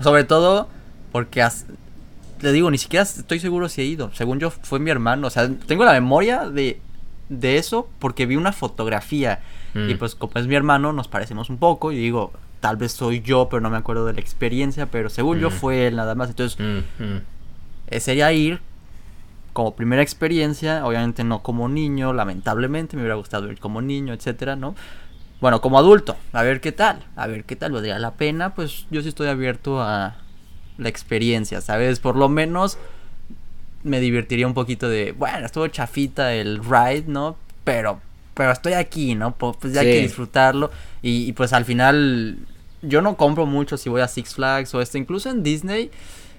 Sobre todo porque le digo, ni siquiera estoy seguro si he ido. Según yo, fue mi hermano. O sea, tengo la memoria de, de eso porque vi una fotografía. Y mm. pues como es mi hermano, nos parecemos un poco. Y digo, tal vez soy yo, pero no me acuerdo de la experiencia, pero según yo mm. fue él nada más. Entonces, mm, mm. Eh, sería ir como primera experiencia, obviamente no como niño, lamentablemente, me hubiera gustado ir como niño, etcétera, ¿no? Bueno, como adulto, a ver qué tal, a ver qué tal, valdría la pena, pues yo sí estoy abierto a la experiencia, ¿sabes? Por lo menos me divertiría un poquito de, bueno, estuvo chafita el ride, ¿no? Pero pero estoy aquí, ¿no? Pues ya hay que disfrutarlo. Y, pues al final, yo no compro mucho si voy a Six Flags o esto. Incluso en Disney,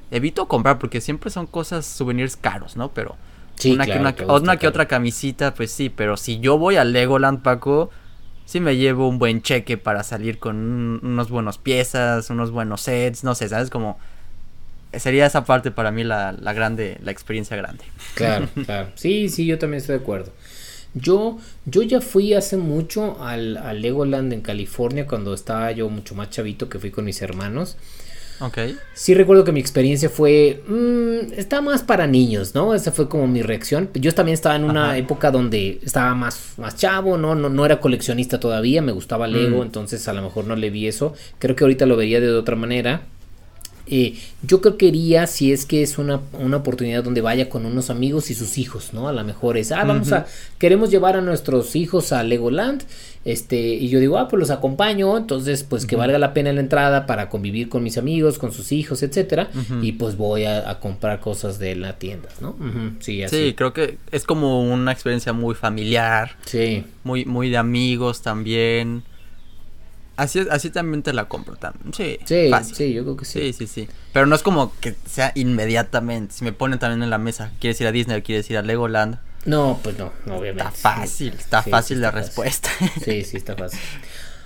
evito comprar porque siempre son cosas, souvenirs caros, ¿no? Pero una, que, una, que otra camisita, pues sí. Pero si yo voy a Legoland, Paco, sí me llevo un buen cheque para salir con unos buenos piezas, unos buenos sets, no sé, ¿sabes? Como sería esa parte para mí la, la grande, la experiencia grande. Claro, (laughs) claro. Sí, sí, yo también estoy de acuerdo. Yo, yo ya fui hace mucho al, al, Legoland en California cuando estaba yo mucho más chavito que fui con mis hermanos. Ok. Sí recuerdo que mi experiencia fue... Mmm, está más para niños, ¿no? Esa fue como mi reacción. Yo también estaba en una época donde estaba más, más chavo, ¿no? ¿no? No era coleccionista todavía, me gustaba Lego, mm. entonces a lo mejor no le vi eso. Creo que ahorita lo vería de otra manera. Eh, yo creo que iría si es que es una, una, oportunidad donde vaya con unos amigos y sus hijos, ¿no? A lo mejor es, ah, vamos a, queremos llevar a nuestros hijos a Legoland, este, y yo digo, ah, pues los acompaño, entonces, pues que valga la pena la entrada para convivir con mis amigos, con sus hijos, etcétera, y pues voy a, comprar cosas de la tienda, ¿no? Sí, así. Sí, creo que es como una experiencia muy familiar. Sí. Muy, muy de amigos también. Así, así también te la compro también. Sí, sí, sí, yo creo que sí. Sí, sí, sí. Pero no es como que sea inmediatamente. Si me ponen también en la mesa, ¿quieres ir a Disney o quieres ir a Legoland? No, pues no, obviamente. Está fácil, está fácil la respuesta. Sí, sí, está fácil.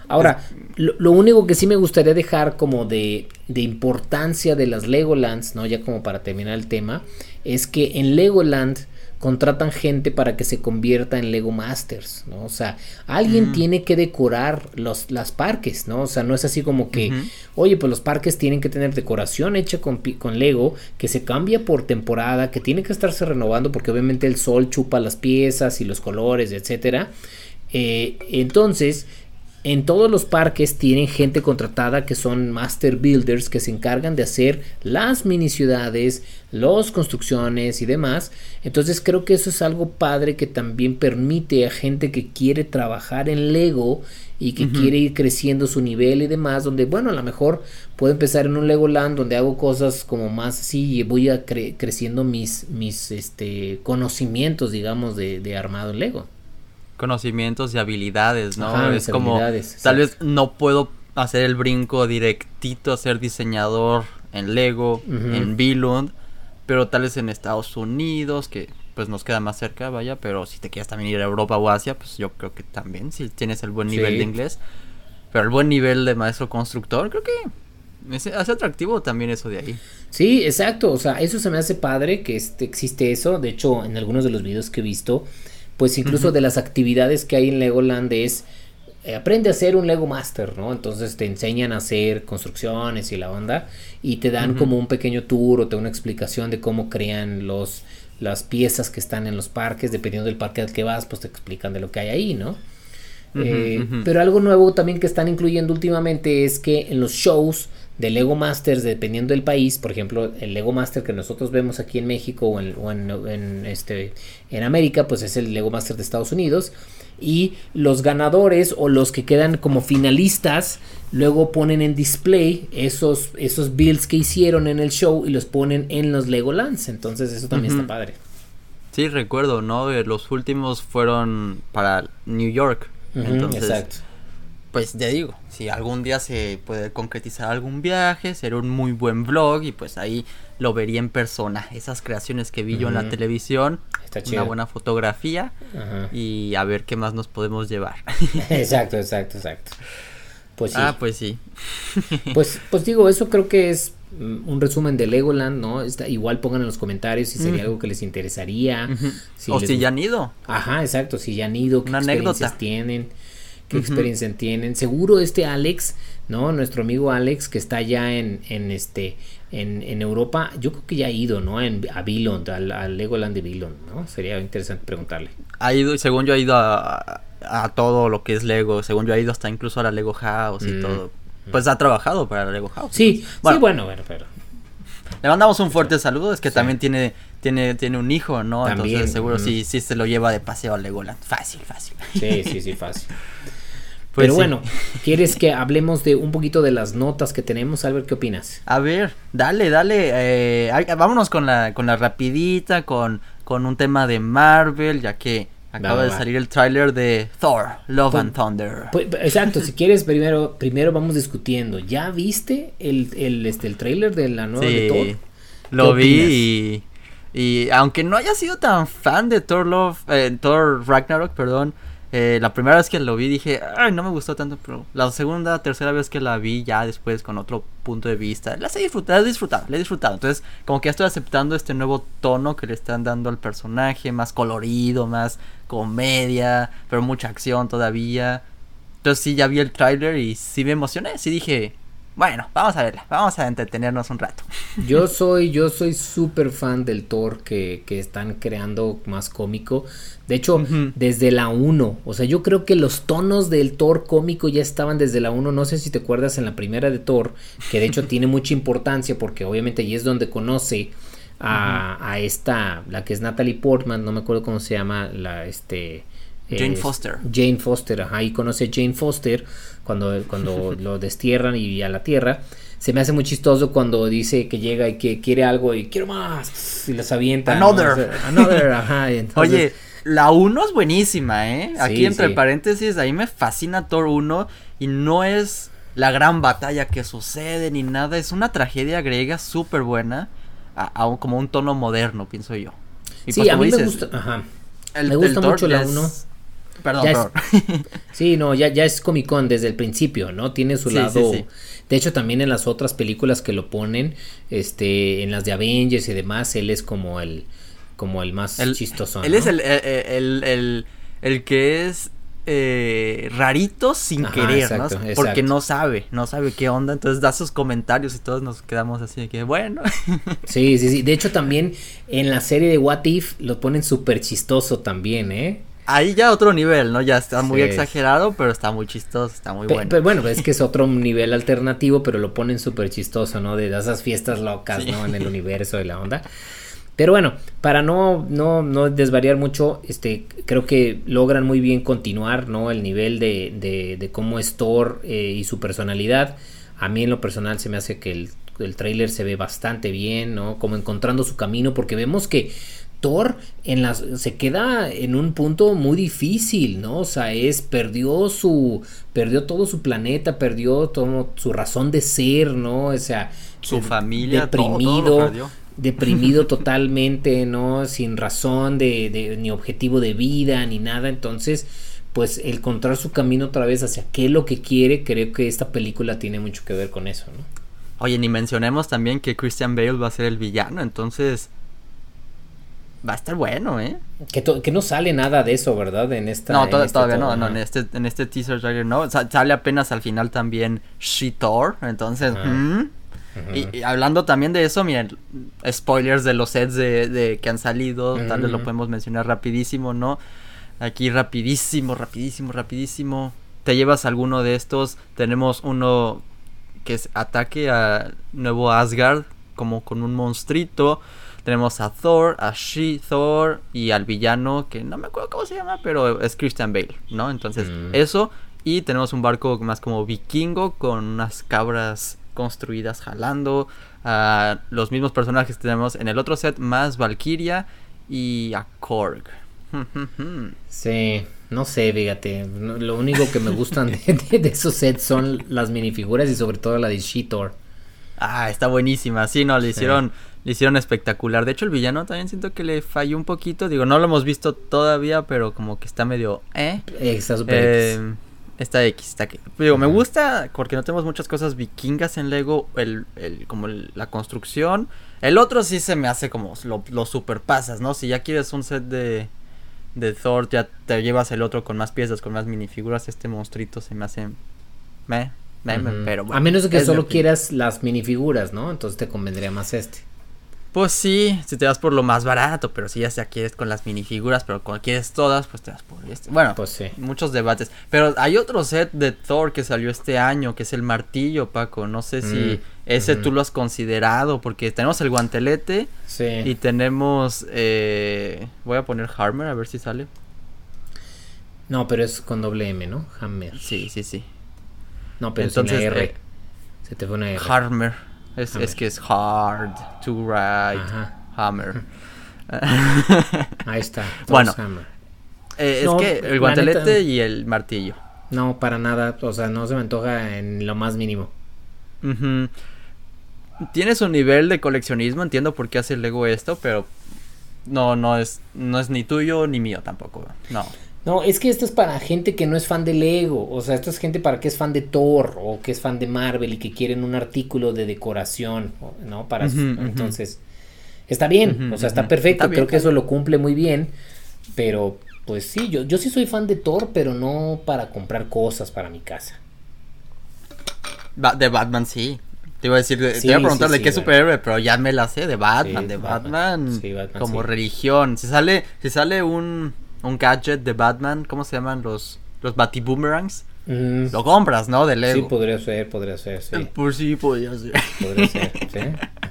Ahora, lo, lo, único que sí me gustaría dejar como de, de importancia de las Legolands, ¿no? Ya como para terminar el tema, es que en Legoland contratan gente para que se convierta en Lego Masters, ¿no? O sea, alguien mm. tiene que decorar los las parques, ¿no? O sea, no es así como que, oye, pues los parques tienen que tener decoración hecha con, con, Lego, que se cambia por temporada, que tiene que estarse renovando porque obviamente el sol chupa las piezas y los colores, etcétera. Eh, entonces, en todos los parques tienen gente contratada que son master builders que se encargan de hacer las mini ciudades, las construcciones y demás. Entonces creo que eso es algo padre que también permite a gente que quiere trabajar en Lego y que quiere ir creciendo su nivel y demás, donde bueno, a lo mejor puedo empezar en un Legoland donde hago cosas como más así y voy a creciendo mis, mis este, conocimientos, digamos, de, de armado en Lego conocimientos y habilidades, ¿no? es como, tal vez no puedo hacer el brinco directito a ser diseñador en Lego, en Billund, pero tal vez en Estados Unidos, que pues nos queda más cerca, vaya, pero si te quieres también ir a Europa o Asia, pues yo creo que también, si tienes el buen nivel de inglés, pero el buen nivel de maestro constructor, creo que es, hace atractivo también eso de ahí. Sí, exacto, o sea, eso se me hace padre que este, existe eso, de hecho, en algunos de los videos que he visto, pues incluso de las actividades que hay en Legoland es eh, aprende a ser un Lego Master, ¿no? Entonces te enseñan a hacer construcciones y la onda y te dan como un pequeño tour o te una explicación de cómo crean los las piezas que están en los parques, dependiendo del parque al que vas, pues te explican de lo que hay ahí, ¿no? Eh, pero algo nuevo también que están incluyendo últimamente es que en los shows de Lego Masters, dependiendo del país, por ejemplo, el Lego Master que nosotros vemos aquí en México o en, este, en América, pues es el Lego Master de Estados Unidos. Y los ganadores o los que quedan como finalistas, luego ponen en display esos, esos builds que hicieron en el show y los ponen en los Legolands. Entonces eso también está padre. Sí, recuerdo, ¿no? Los últimos fueron para New York. Entonces, exacto pues ya digo, si algún día se puede concretizar algún viaje, será un muy buen vlog y pues ahí lo vería en persona. Esas creaciones que vi yo en la televisión, una buena fotografía y a ver qué más nos podemos llevar. (laughs) exacto, exacto, exacto. Pues sí. Ah, pues sí. (laughs) pues, pues digo, eso creo que es mm, un resumen de Legoland, ¿no? Está, igual pongan en los comentarios si sería algo que les interesaría. o si ya han ido. Ajá, exacto, si ya han ido, qué Una experiencias tienen qué experiencia tienen. Seguro este Alex, ¿no? Nuestro amigo Alex que está ya en, en este en, en, Europa, yo creo que ya ha ido, ¿no? En, a Billund, al, Legoland de Billund, ¿no? Sería interesante preguntarle. Ha ido, según yo ha ido a, a, todo lo que es Lego, según yo ha ido hasta incluso a la Lego House y mm, todo. Mm. Pues ha trabajado para la Lego House. Sí, bueno, sí, bueno, bueno, pero... Le mandamos un fuerte saludo, es que también tiene, tiene, tiene un hijo, ¿no? Entonces seguro sí, sí se lo lleva de paseo a Legoland. Fácil, fácil. Sí, sí, sí, (laughs) fácil. Pues Pero bueno, ¿quieres que hablemos de un poquito de las notas que tenemos? Albert, ¿qué opinas? A ver, dale, dale. Eh, vámonos con la, con la rapidita, con, con un tema de Marvel, ya que acaba de salir el tráiler de Thor, Love pues, and Thunder. Pues, exacto, si quieres, primero, primero vamos discutiendo. ¿Ya viste el, el, este, el tráiler de la nueva de Thor? Lo vi y, y, aunque no haya sido tan fan de Thor Love, eh, Thor Ragnarok, perdón, eh, la primera vez que lo vi dije, ay, no me gustó tanto, pero la segunda, tercera vez que la vi ya después con otro punto de vista, la he disfrutado, la he disfrutado, la he disfrutado. Entonces, como que ya estoy aceptando este nuevo tono que le están dando al personaje, más colorido, más comedia, pero mucha acción todavía. Entonces sí, ya vi el tráiler y sí me emocioné, sí dije, bueno, vamos a verla, vamos a entretenernos un rato. Yo (laughs) soy, yo soy súper fan del Thor que, que, están creando más cómico. De hecho, desde la 1, o sea, yo creo que los tonos del Thor cómico ya estaban desde la 1. No sé si te acuerdas en la primera de Thor, que de hecho (laughs) tiene mucha importancia porque obviamente ahí es donde conoce a, a esta, la que es Natalie Portman, no me acuerdo cómo se llama, la este Jane Foster. Jane Foster, ajá, y conoce a Jane Foster cuando, (laughs) cuando lo destierran y a la tierra. Se me hace muy chistoso cuando dice que llega y que quiere algo y quiero más y los avienta. Another. another, ajá. (laughs) Oye, la 1 es buenísima, ¿eh? Aquí entre paréntesis, ahí me fascina Thor 1 y no es la gran batalla que sucede ni nada, es una tragedia griega súper buena, a, como un tono moderno, pienso yo. Y sí, pues, a mí me gusta, ajá. me gusta mucho la 1. Perdón, (laughs) sí, no, ya, ya es Comic Con desde el principio, ¿no? Tiene su lado. De hecho, también en las otras películas que lo ponen, este, en las de Avengers y demás, él es como el, como el más chistoso. Él es el, el, el, el, que es eh, rarito sin querer, ¿no? Porque no sabe, no sabe qué onda, entonces da sus comentarios y todos nos quedamos así de que bueno. (laughs) sí, sí, sí. De hecho, también en la serie de What If lo ponen súper chistoso también, ¿eh? Ahí ya otro nivel, ¿no? Ya está muy exagerado, pero está muy chistoso, está muy bueno. Pero bueno, es que es otro nivel alternativo, pero lo ponen súper chistoso, ¿no? De esas fiestas locas, ¿no? En el universo de la onda. Pero bueno, para no, no, no desvariar mucho, este, creo que logran muy bien continuar, ¿no? El nivel de, de, de cómo es Thor eh, y su personalidad. A mí en lo personal se me hace que el, el trailer se ve bastante bien, ¿no? Como encontrando su camino, porque vemos que Thor en las, se queda en un punto muy difícil, ¿no? O sea, es, perdió su, perdió todo su planeta, perdió todo su razón de ser, ¿no? O sea, su familia, deprimido deprimido (laughs) totalmente, ¿no? Sin razón de, de, ni objetivo de vida, ni nada. Entonces, pues el encontrar su camino otra vez hacia qué es lo que quiere, creo que esta película tiene mucho que ver con eso, ¿no? Oye, ni mencionemos también que Christian Bale va a ser el villano, entonces va a estar bueno, ¿eh? Que, que no sale nada de eso, ¿verdad? En esta. No, este todavía no, no, en este, en este teaser trailer no. sale apenas al final también She-Thor, entonces. Ah. Y, hablando también de eso, miren, spoilers de los sets de, que han salido, tal vez lo podemos mencionar rapidísimo, ¿no? Aquí rapidísimo, rapidísimo, rapidísimo. Te llevas alguno de estos. Tenemos uno que es ataque a nuevo Asgard, como con un monstruito. Tenemos a Thor, a She-Thor y al villano, que no me acuerdo cómo se llama, pero es Christian Bale, ¿no? Entonces, eso. Y tenemos un barco más como vikingo con unas cabras construidas jalando. los mismos personajes que tenemos en el otro set, más Valkyria y a Korg. (laughs) sí, no sé, fíjate. Lo único que me gustan de, esos sets son las minifiguras y sobre todo la de Sheetor. Ah, está buenísima. Sí, no, le hicieron, le hicieron espectacular. De hecho, el villano también siento que le falló un poquito. Digo, no lo hemos visto todavía, pero como que está medio. ¿eh? Está súper. Eh, Está X, está. Digo, me gusta porque no tenemos muchas cosas vikingas en Lego, el, el como la construcción. El otro sí se me hace como lo, lo superpasas, ¿no? Si ya quieres un set de, de Thor, ya te llevas el otro con más piezas, con más minifiguras. Este monstruito se me hace... Me, me, pero A menos de que solo quieras las minifiguras, ¿no? Entonces te convendría más este. Pues sí, si te vas por lo más barato, pero si ya sea quieres con las minifiguras, pero cuando quieres todas, pues te vas por este. Bueno, pues sí. Muchos debates. Pero hay otro set de Thor que salió este año, que es el martillo, Paco. No sé si mm, ese tú lo has considerado, porque tenemos el guantelete. Sí. Y tenemos. Eh, voy a poner Hammer, a ver si sale. No, pero es con doble M, ¿no? Hammer. Sí, sí, sí. No, pero Entonces, R. Eh, Se te fue una R. Hammer. Es, es que es hard to ride. Hammer. (laughs) Ahí está. Bueno. Eh, es que el guantelete y el martillo. No, para nada. O sea, no se me antoja en lo más mínimo. Tienes un nivel de coleccionismo, entiendo por qué hace el Lego esto, pero no, no es, no es ni tuyo ni mío tampoco. No. No, es que esto es para gente que no es fan de Lego. O sea, esto es gente para que es fan de Thor o que es fan de Marvel y que quieren un artículo de decoración, ¿no? Para entonces está bien, o sea, está perfecto. Creo que eso lo cumple muy bien, pero pues sí, yo yo sí soy fan de Thor, pero no para comprar cosas para mi casa. de Batman sí. Te iba a decir, te iba a preguntar de qué superhéroe, pero ya me la sé, de Batman, de Batman, Batman como religión. Si sale, si sale un un gadget de Batman, ¿cómo se llaman los los Batiboomerangs? Mm. Lo compras, ¿no? De Lego. Sí, podría ser, podría ser, sí. Pues sí, podría ser. Podría ser, sí.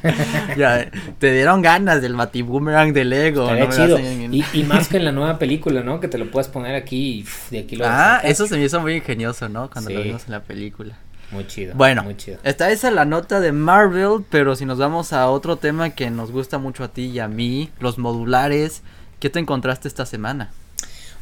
(laughs) ya, te dieron ganas del Batiboomerang de Lego. Estaría chido. Y, y, más que en la nueva película, ¿no? Que te lo puedes poner aquí y de aquí lo Ah, eso se me hizo muy ingenioso, ¿no? Cuando lo vimos en la película. Muy chido. Bueno, muy chido. está esa la nota de Marvel, pero si nos vamos a otro tema que nos gusta mucho a ti y a mí, los modulares, ¿qué te encontraste esta semana?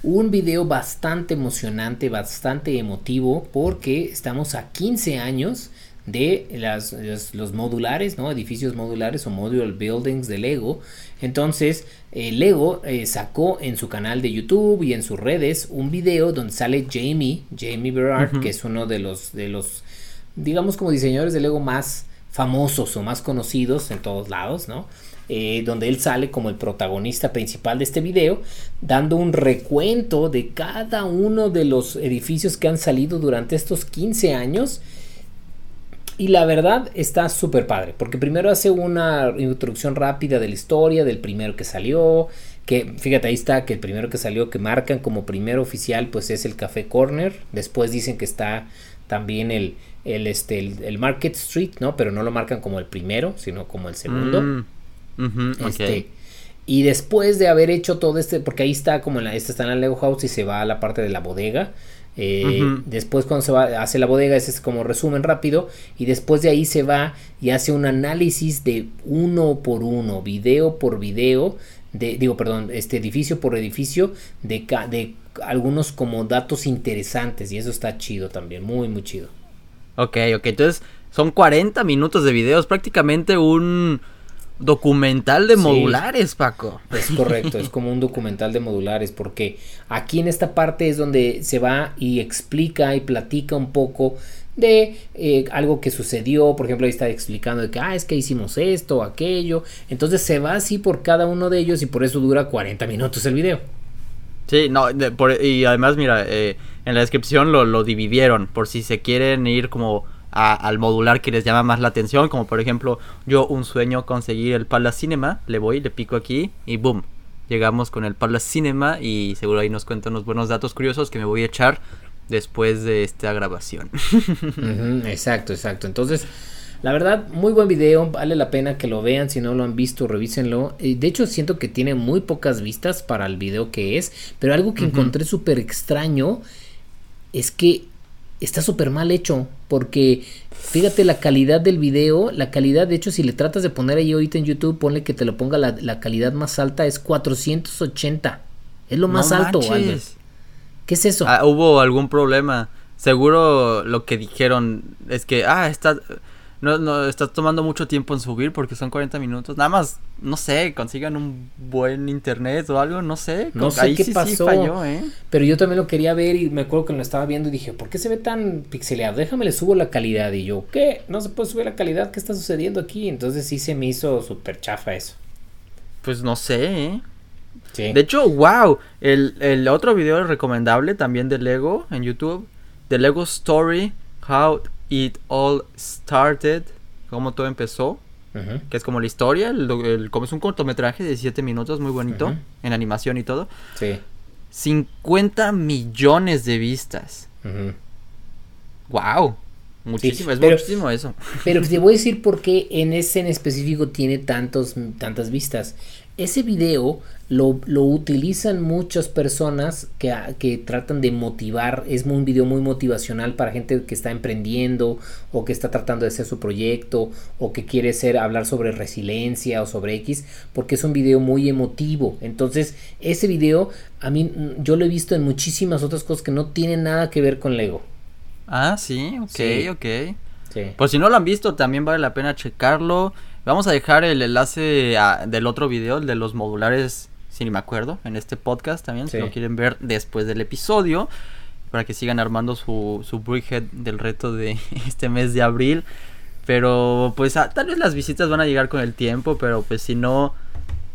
Un video bastante emocionante, bastante emotivo, porque estamos a 15 años de las, los, modulares, ¿no? Edificios modulares o modular buildings de Lego. Entonces, eh, Lego eh, sacó en su canal de YouTube y en sus redes un video donde sale Jamie, Jamie Berard, que es uno de los, de los, digamos como diseñadores de Lego más famosos o más conocidos en todos lados, ¿no? Eh, donde él sale como el protagonista principal de este video, dando un recuento de cada uno de los edificios que han salido durante estos 15 años. Y la verdad está súper padre, porque primero hace una introducción rápida de la historia, del primero que salió, que fíjate, ahí está, que el primero que salió, que marcan como primero oficial, pues es el Café Corner. Después dicen que está también el, el, este, el, Market Street, ¿no? Pero no lo marcan como el primero, sino como el segundo. Mm, este, Y después de haber hecho todo este, porque ahí está como en la, este está en la Lego House y se va a la parte de la bodega. Eh, después cuando se va, hace la bodega, ese es como resumen rápido. Y después de ahí se va y hace un análisis de uno por uno, video por video, de, digo, perdón, este edificio por edificio, de, de algunos como datos interesantes. Y eso está chido también, muy, muy chido. Ok, ok, entonces son 40 minutos de videos, prácticamente un documental de modulares, Paco. Es correcto, es como un documental de modulares, porque aquí en esta parte es donde se va y explica y platica un poco de eh, algo que sucedió, por ejemplo, ahí está explicando de que, ah, es que hicimos esto, aquello, entonces se va así por cada uno de ellos y por eso dura 40 minutos el video. Sí, no, y además, mira, eh, en la descripción lo, lo dividieron, por si se quieren ir como al modular que les llama más la atención, como por ejemplo yo un sueño conseguir el Palace Cinema, le voy, le pico aquí y boom, llegamos con el Palace Cinema y seguro ahí nos cuentan unos buenos datos curiosos que me voy a echar después de esta grabación. (laughs) exacto, exacto. Entonces, la verdad, muy buen video, vale la pena que lo vean, si no lo han visto, revísenlo. De hecho, siento que tiene muy pocas vistas para el video que es, pero algo que encontré súper extraño es que está súper mal hecho. Porque fíjate la calidad del video, la calidad, de hecho, si le tratas de poner ahí ahorita en YouTube, ponle que te lo ponga la, calidad más alta, es 480. Es lo más alto, ¿Qué es eso? Ah, hubo algún problema. Seguro lo que dijeron es que, ah, está no, no, está tomando mucho tiempo en subir porque son 40 minutos. Nada más, no sé, consigan un buen internet o algo, no sé. No sé qué pasó. ¿eh? Pero yo también lo quería ver y me acuerdo que lo estaba viendo y dije, ¿por qué se ve tan pixeleado? Déjame le subo la calidad. Y yo, ¿qué? No se puede subir la calidad. ¿Qué está sucediendo aquí? Entonces sí se me hizo súper chafa eso. Pues no sé, ¿eh? Sí. De hecho, wow. El, el otro video recomendable también de Lego en YouTube. De Lego Story. How It All Started, cómo todo empezó, que es como la historia, el, como es un cortometraje de 7 minutos, muy bonito, en animación y todo. Sí. 50 millones de vistas. Wow. Muchísimo, es muchísimo eso. (laughs) Pero te voy a decir por qué en ese en específico tiene tantos, tantas vistas. Ese video lo, lo utilizan muchas personas que, que, tratan de motivar. Es un video muy motivacional para gente que está emprendiendo o que está tratando de hacer su proyecto o que quiere ser, hablar sobre resiliencia o sobre X, porque es un video muy emotivo. Entonces, ese video a mí yo lo he visto en muchísimas otras cosas que no tienen nada que ver con Lego. Ah, sí, ok, ok. Sí. Pues si no lo han visto, también vale la pena checarlo. Vamos a dejar el enlace del otro video, el de los modulares, si ni me acuerdo, en este podcast también, si lo quieren ver después del episodio, para que sigan armando su, su brickhead del reto de (laughs) este mes de abril. Pero pues ah, tal vez las visitas van a llegar con el tiempo, pero pues si no,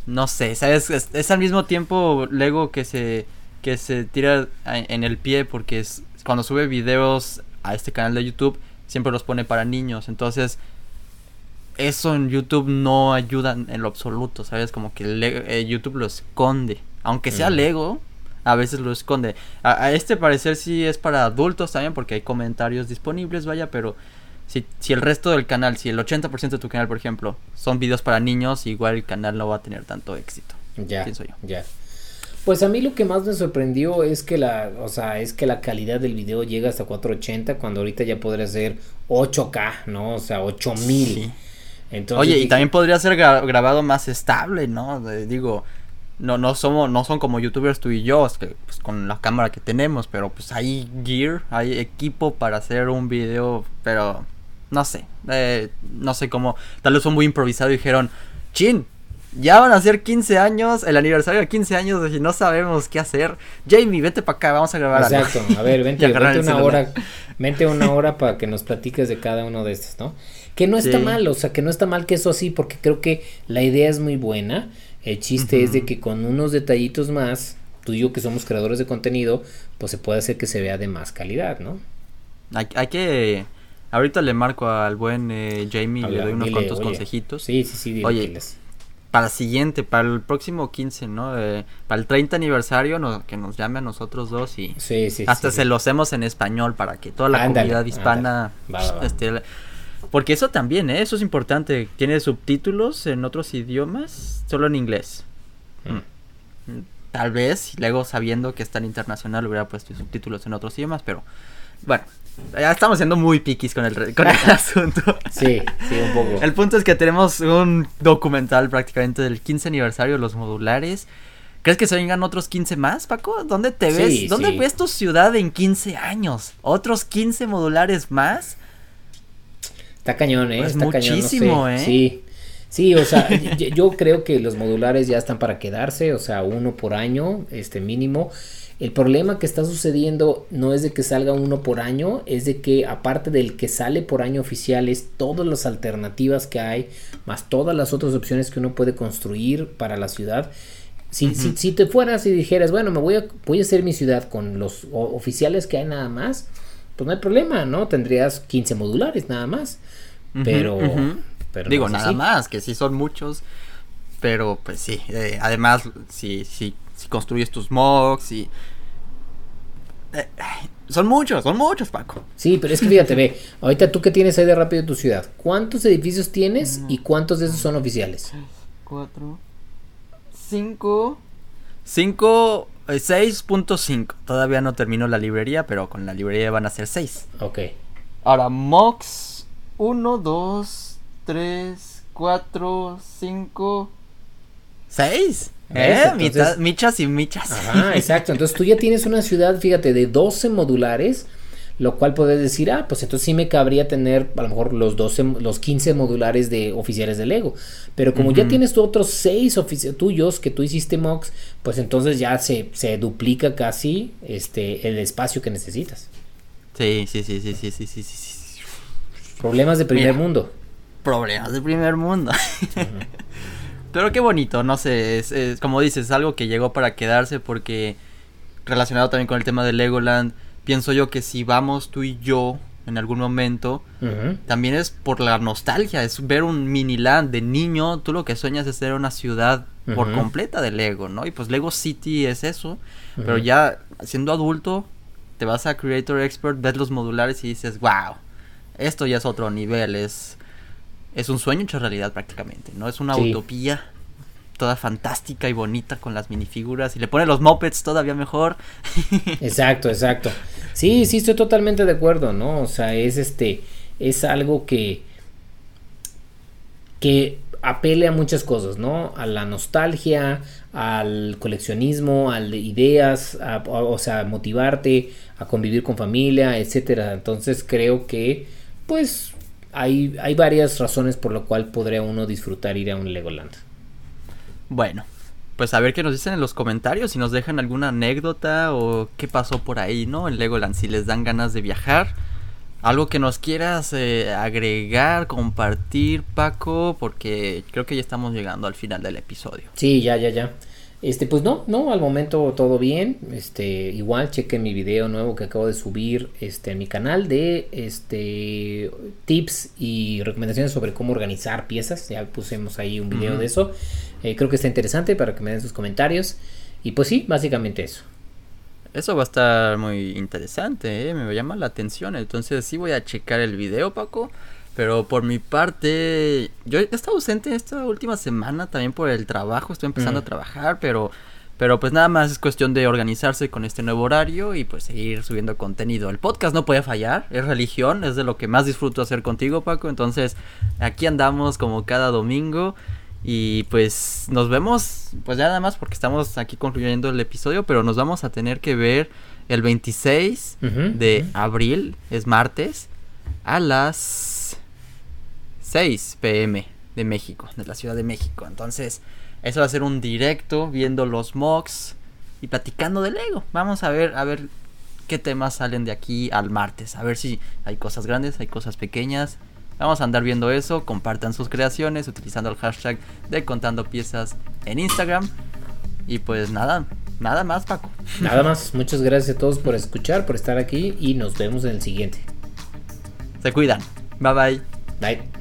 no sé, ¿sabes? Es, al mismo tiempo Lego que se, que se tira en el pie porque es, cuando sube videos a este canal de YouTube siempre los pone para niños, entonces eso en YouTube no ayuda en lo absoluto, ¿sabes? Como que eh, YouTube lo esconde. Aunque sea Lego, a veces lo esconde. A, este parecer sí es para adultos también, porque hay comentarios disponibles, vaya, pero si, si el resto del canal, si el 80% de tu canal, por ejemplo, son videos para niños, igual el canal no va a tener tanto éxito. Ya. Pienso yo. Ya. Pues a mí lo que más me sorprendió es que la, o sea, es que la calidad del video llega hasta 480 cuando ahorita ya podría ser 8K, ¿no? O sea, 8000. Sí. Oye, y también podría ser grabado más estable, ¿no? digo, no, no somos, no son como youtubers tú y yo, es que, pues, con la cámara que tenemos, pero pues hay gear, hay equipo para hacer un video, pero no sé, eh, no sé cómo, tal vez fue muy improvisado y dijeron, chin, ya van a ser 15 años, el aniversario de 15 años y no sabemos qué hacer. Jamie, vete para acá, vamos a grabar. Exacto, a ver, (laughs) vente, vente una hora, vente una hora para que nos platiques de cada uno de estos, ¿no? Que no está mal, o sea, que no está mal que eso así, porque creo que la idea es muy buena. El chiste es de que con unos detallitos más, tú y yo que somos creadores de contenido, pues se puede hacer que se vea de más calidad, ¿no? Hay, hay que... Ahorita le marco al buen eh, Jamie y le doy unos cuantos consejitos. Sí, sí, sí. Oye, para el siguiente, para el próximo 15, ¿no? Eh, para el 30 aniversario, no, que nos llame a nosotros dos y Sí, sí, hasta sí, se lo hacemos en español para que toda la Ándale, comunidad hispana. Va, va, va. esté- porque eso también, ¿eh? Eso es importante. Tiene subtítulos en otros idiomas, solo en inglés. Mm. Tal vez, luego sabiendo que es tan internacional, hubiera puesto subtítulos en otros idiomas, pero bueno, ya estamos siendo muy piquis con el, con el (laughs) asunto. Sí, sí, un poco. El punto es que tenemos un documental prácticamente del 15 aniversario de los modulares. ¿Crees que se vengan otros 15 más, Paco? ¿Dónde te Sí, ves? ¿Dónde sí. ves tu ciudad en 15 años? ¿Otros 15 modulares más? Está cañón, ¿eh? Pues Está cañón, no muchísimo, sé. ¿eh? Sí. Sí, o sea, (laughs) yo, yo creo que los modulares ya están para quedarse, o sea, uno por año, este mínimo. El problema que está sucediendo no es de que salga uno por año, es de que aparte del que sale por año oficial, es todas las alternativas que hay, más todas las otras opciones que uno puede construir para la ciudad. Si, si, si te fueras y dijeras, bueno, me voy a, voy a hacer mi ciudad con los oficiales que hay nada más, pues no hay problema, ¿no? Tendrías 15 modulares nada más. Pero, Digo, no nada así. más, que sí son muchos. Pero pues sí, eh, además, si, si, si construyes tus mocks y... eh, son muchos, son muchos, Paco. Sí, pero es que fíjate, ve, ahorita tú que tienes ahí de rápido en tu ciudad, ¿cuántos edificios tienes y cuántos de esos son oficiales? 4, 5, 5, 6.5. Todavía no termino la librería, pero con la librería van a ser 6. Ok. Ahora, Mox 1, 2, 3, 4, 5, 6. ¿Ves? ¿Eh? Entonces- michas y michas. Ajá, exacto. Entonces tú ya tienes una ciudad, fíjate, de 12 modulares, lo cual puedes decir, ah, pues entonces sí me cabría tener a lo mejor los 12, los 15 modulares de oficiales de Lego. Pero como ya tienes tú otros 6 tuyos que tú hiciste mocks, pues entonces ya se, se duplica casi este el espacio que necesitas. Sí, sí, sí, sí, sí, sí, sí, sí. Problemas de primer mundo. Problemas de primer mundo. (laughs) Pero qué bonito, no sé, es, es, como dices, algo que llegó para quedarse porque relacionado también con el tema de Legoland pienso yo que si vamos tú y yo en algún momento, también es por la nostalgia, es ver un miniland de niño, tú lo que sueñas es ser una ciudad por completa de Lego, ¿no? Y pues Lego City es eso, pero ya siendo adulto, te vas a Creator Expert, ves los modulares y dices, wow, esto ya es otro nivel, es, es un sueño hecho realidad prácticamente, ¿no? Es una Sí. utopía toda fantástica y bonita con las minifiguras y le pone los mopeds todavía mejor. (laughs) Exacto, exacto. Sí, sí, estoy totalmente de acuerdo, ¿no? O sea, es este, es algo que, que apele a muchas cosas, ¿no? A la nostalgia, al coleccionismo, a de ideas, a- o o sea, a motivarte, a convivir con familia, etcétera. Entonces creo que, pues, hay, hay varias razones por lo cual podría uno disfrutar ir a un Legoland. Bueno, pues a ver qué nos dicen en los comentarios, si nos dejan alguna anécdota o qué pasó por ahí, ¿no? En Legoland, si les dan ganas de viajar. Algo que nos quieras eh, agregar, compartir, Paco, porque creo que ya estamos llegando al final del episodio. Sí, ya, ya, ya. Este, pues no, no, al momento todo bien. Este, igual chequen mi video nuevo que acabo de subir este, en mi canal de este tips y recomendaciones sobre cómo organizar piezas. Ya pusimos ahí un video de eso. Eh, creo que está interesante para que me den sus comentarios. Y pues sí, básicamente eso. Eso va a estar muy interesante, ¿eh? me llama la atención. Entonces sí voy a checar el video, Paco. Pero por mi parte, yo he estado ausente esta última semana también por el trabajo. Estoy empezando Mm. a trabajar, pero, pero pues nada más es cuestión de organizarse con este nuevo horario y pues seguir subiendo contenido. El podcast no puede fallar, es religión, es de lo que más disfruto hacer contigo, Paco. Entonces aquí andamos como cada domingo. Y pues nos vemos, pues ya nada más porque estamos aquí concluyendo el episodio, pero nos vamos a tener que ver el 26 Ujú, de abril, es martes, a las 6 pm de México, de la Ciudad de México. Entonces, eso va a ser un directo viendo los mocks y platicando de Lego. Vamos a ver, a ver qué temas salen de aquí al martes. A ver si hay cosas grandes, hay cosas pequeñas. Vamos a andar viendo eso. Compartan sus creaciones utilizando el hashtag de contando piezas en Instagram. Y pues nada, nada más, Paco. Nada más, muchas gracias a todos por escuchar, por estar aquí y nos vemos en el siguiente. Se cuidan. Bye bye. Bye.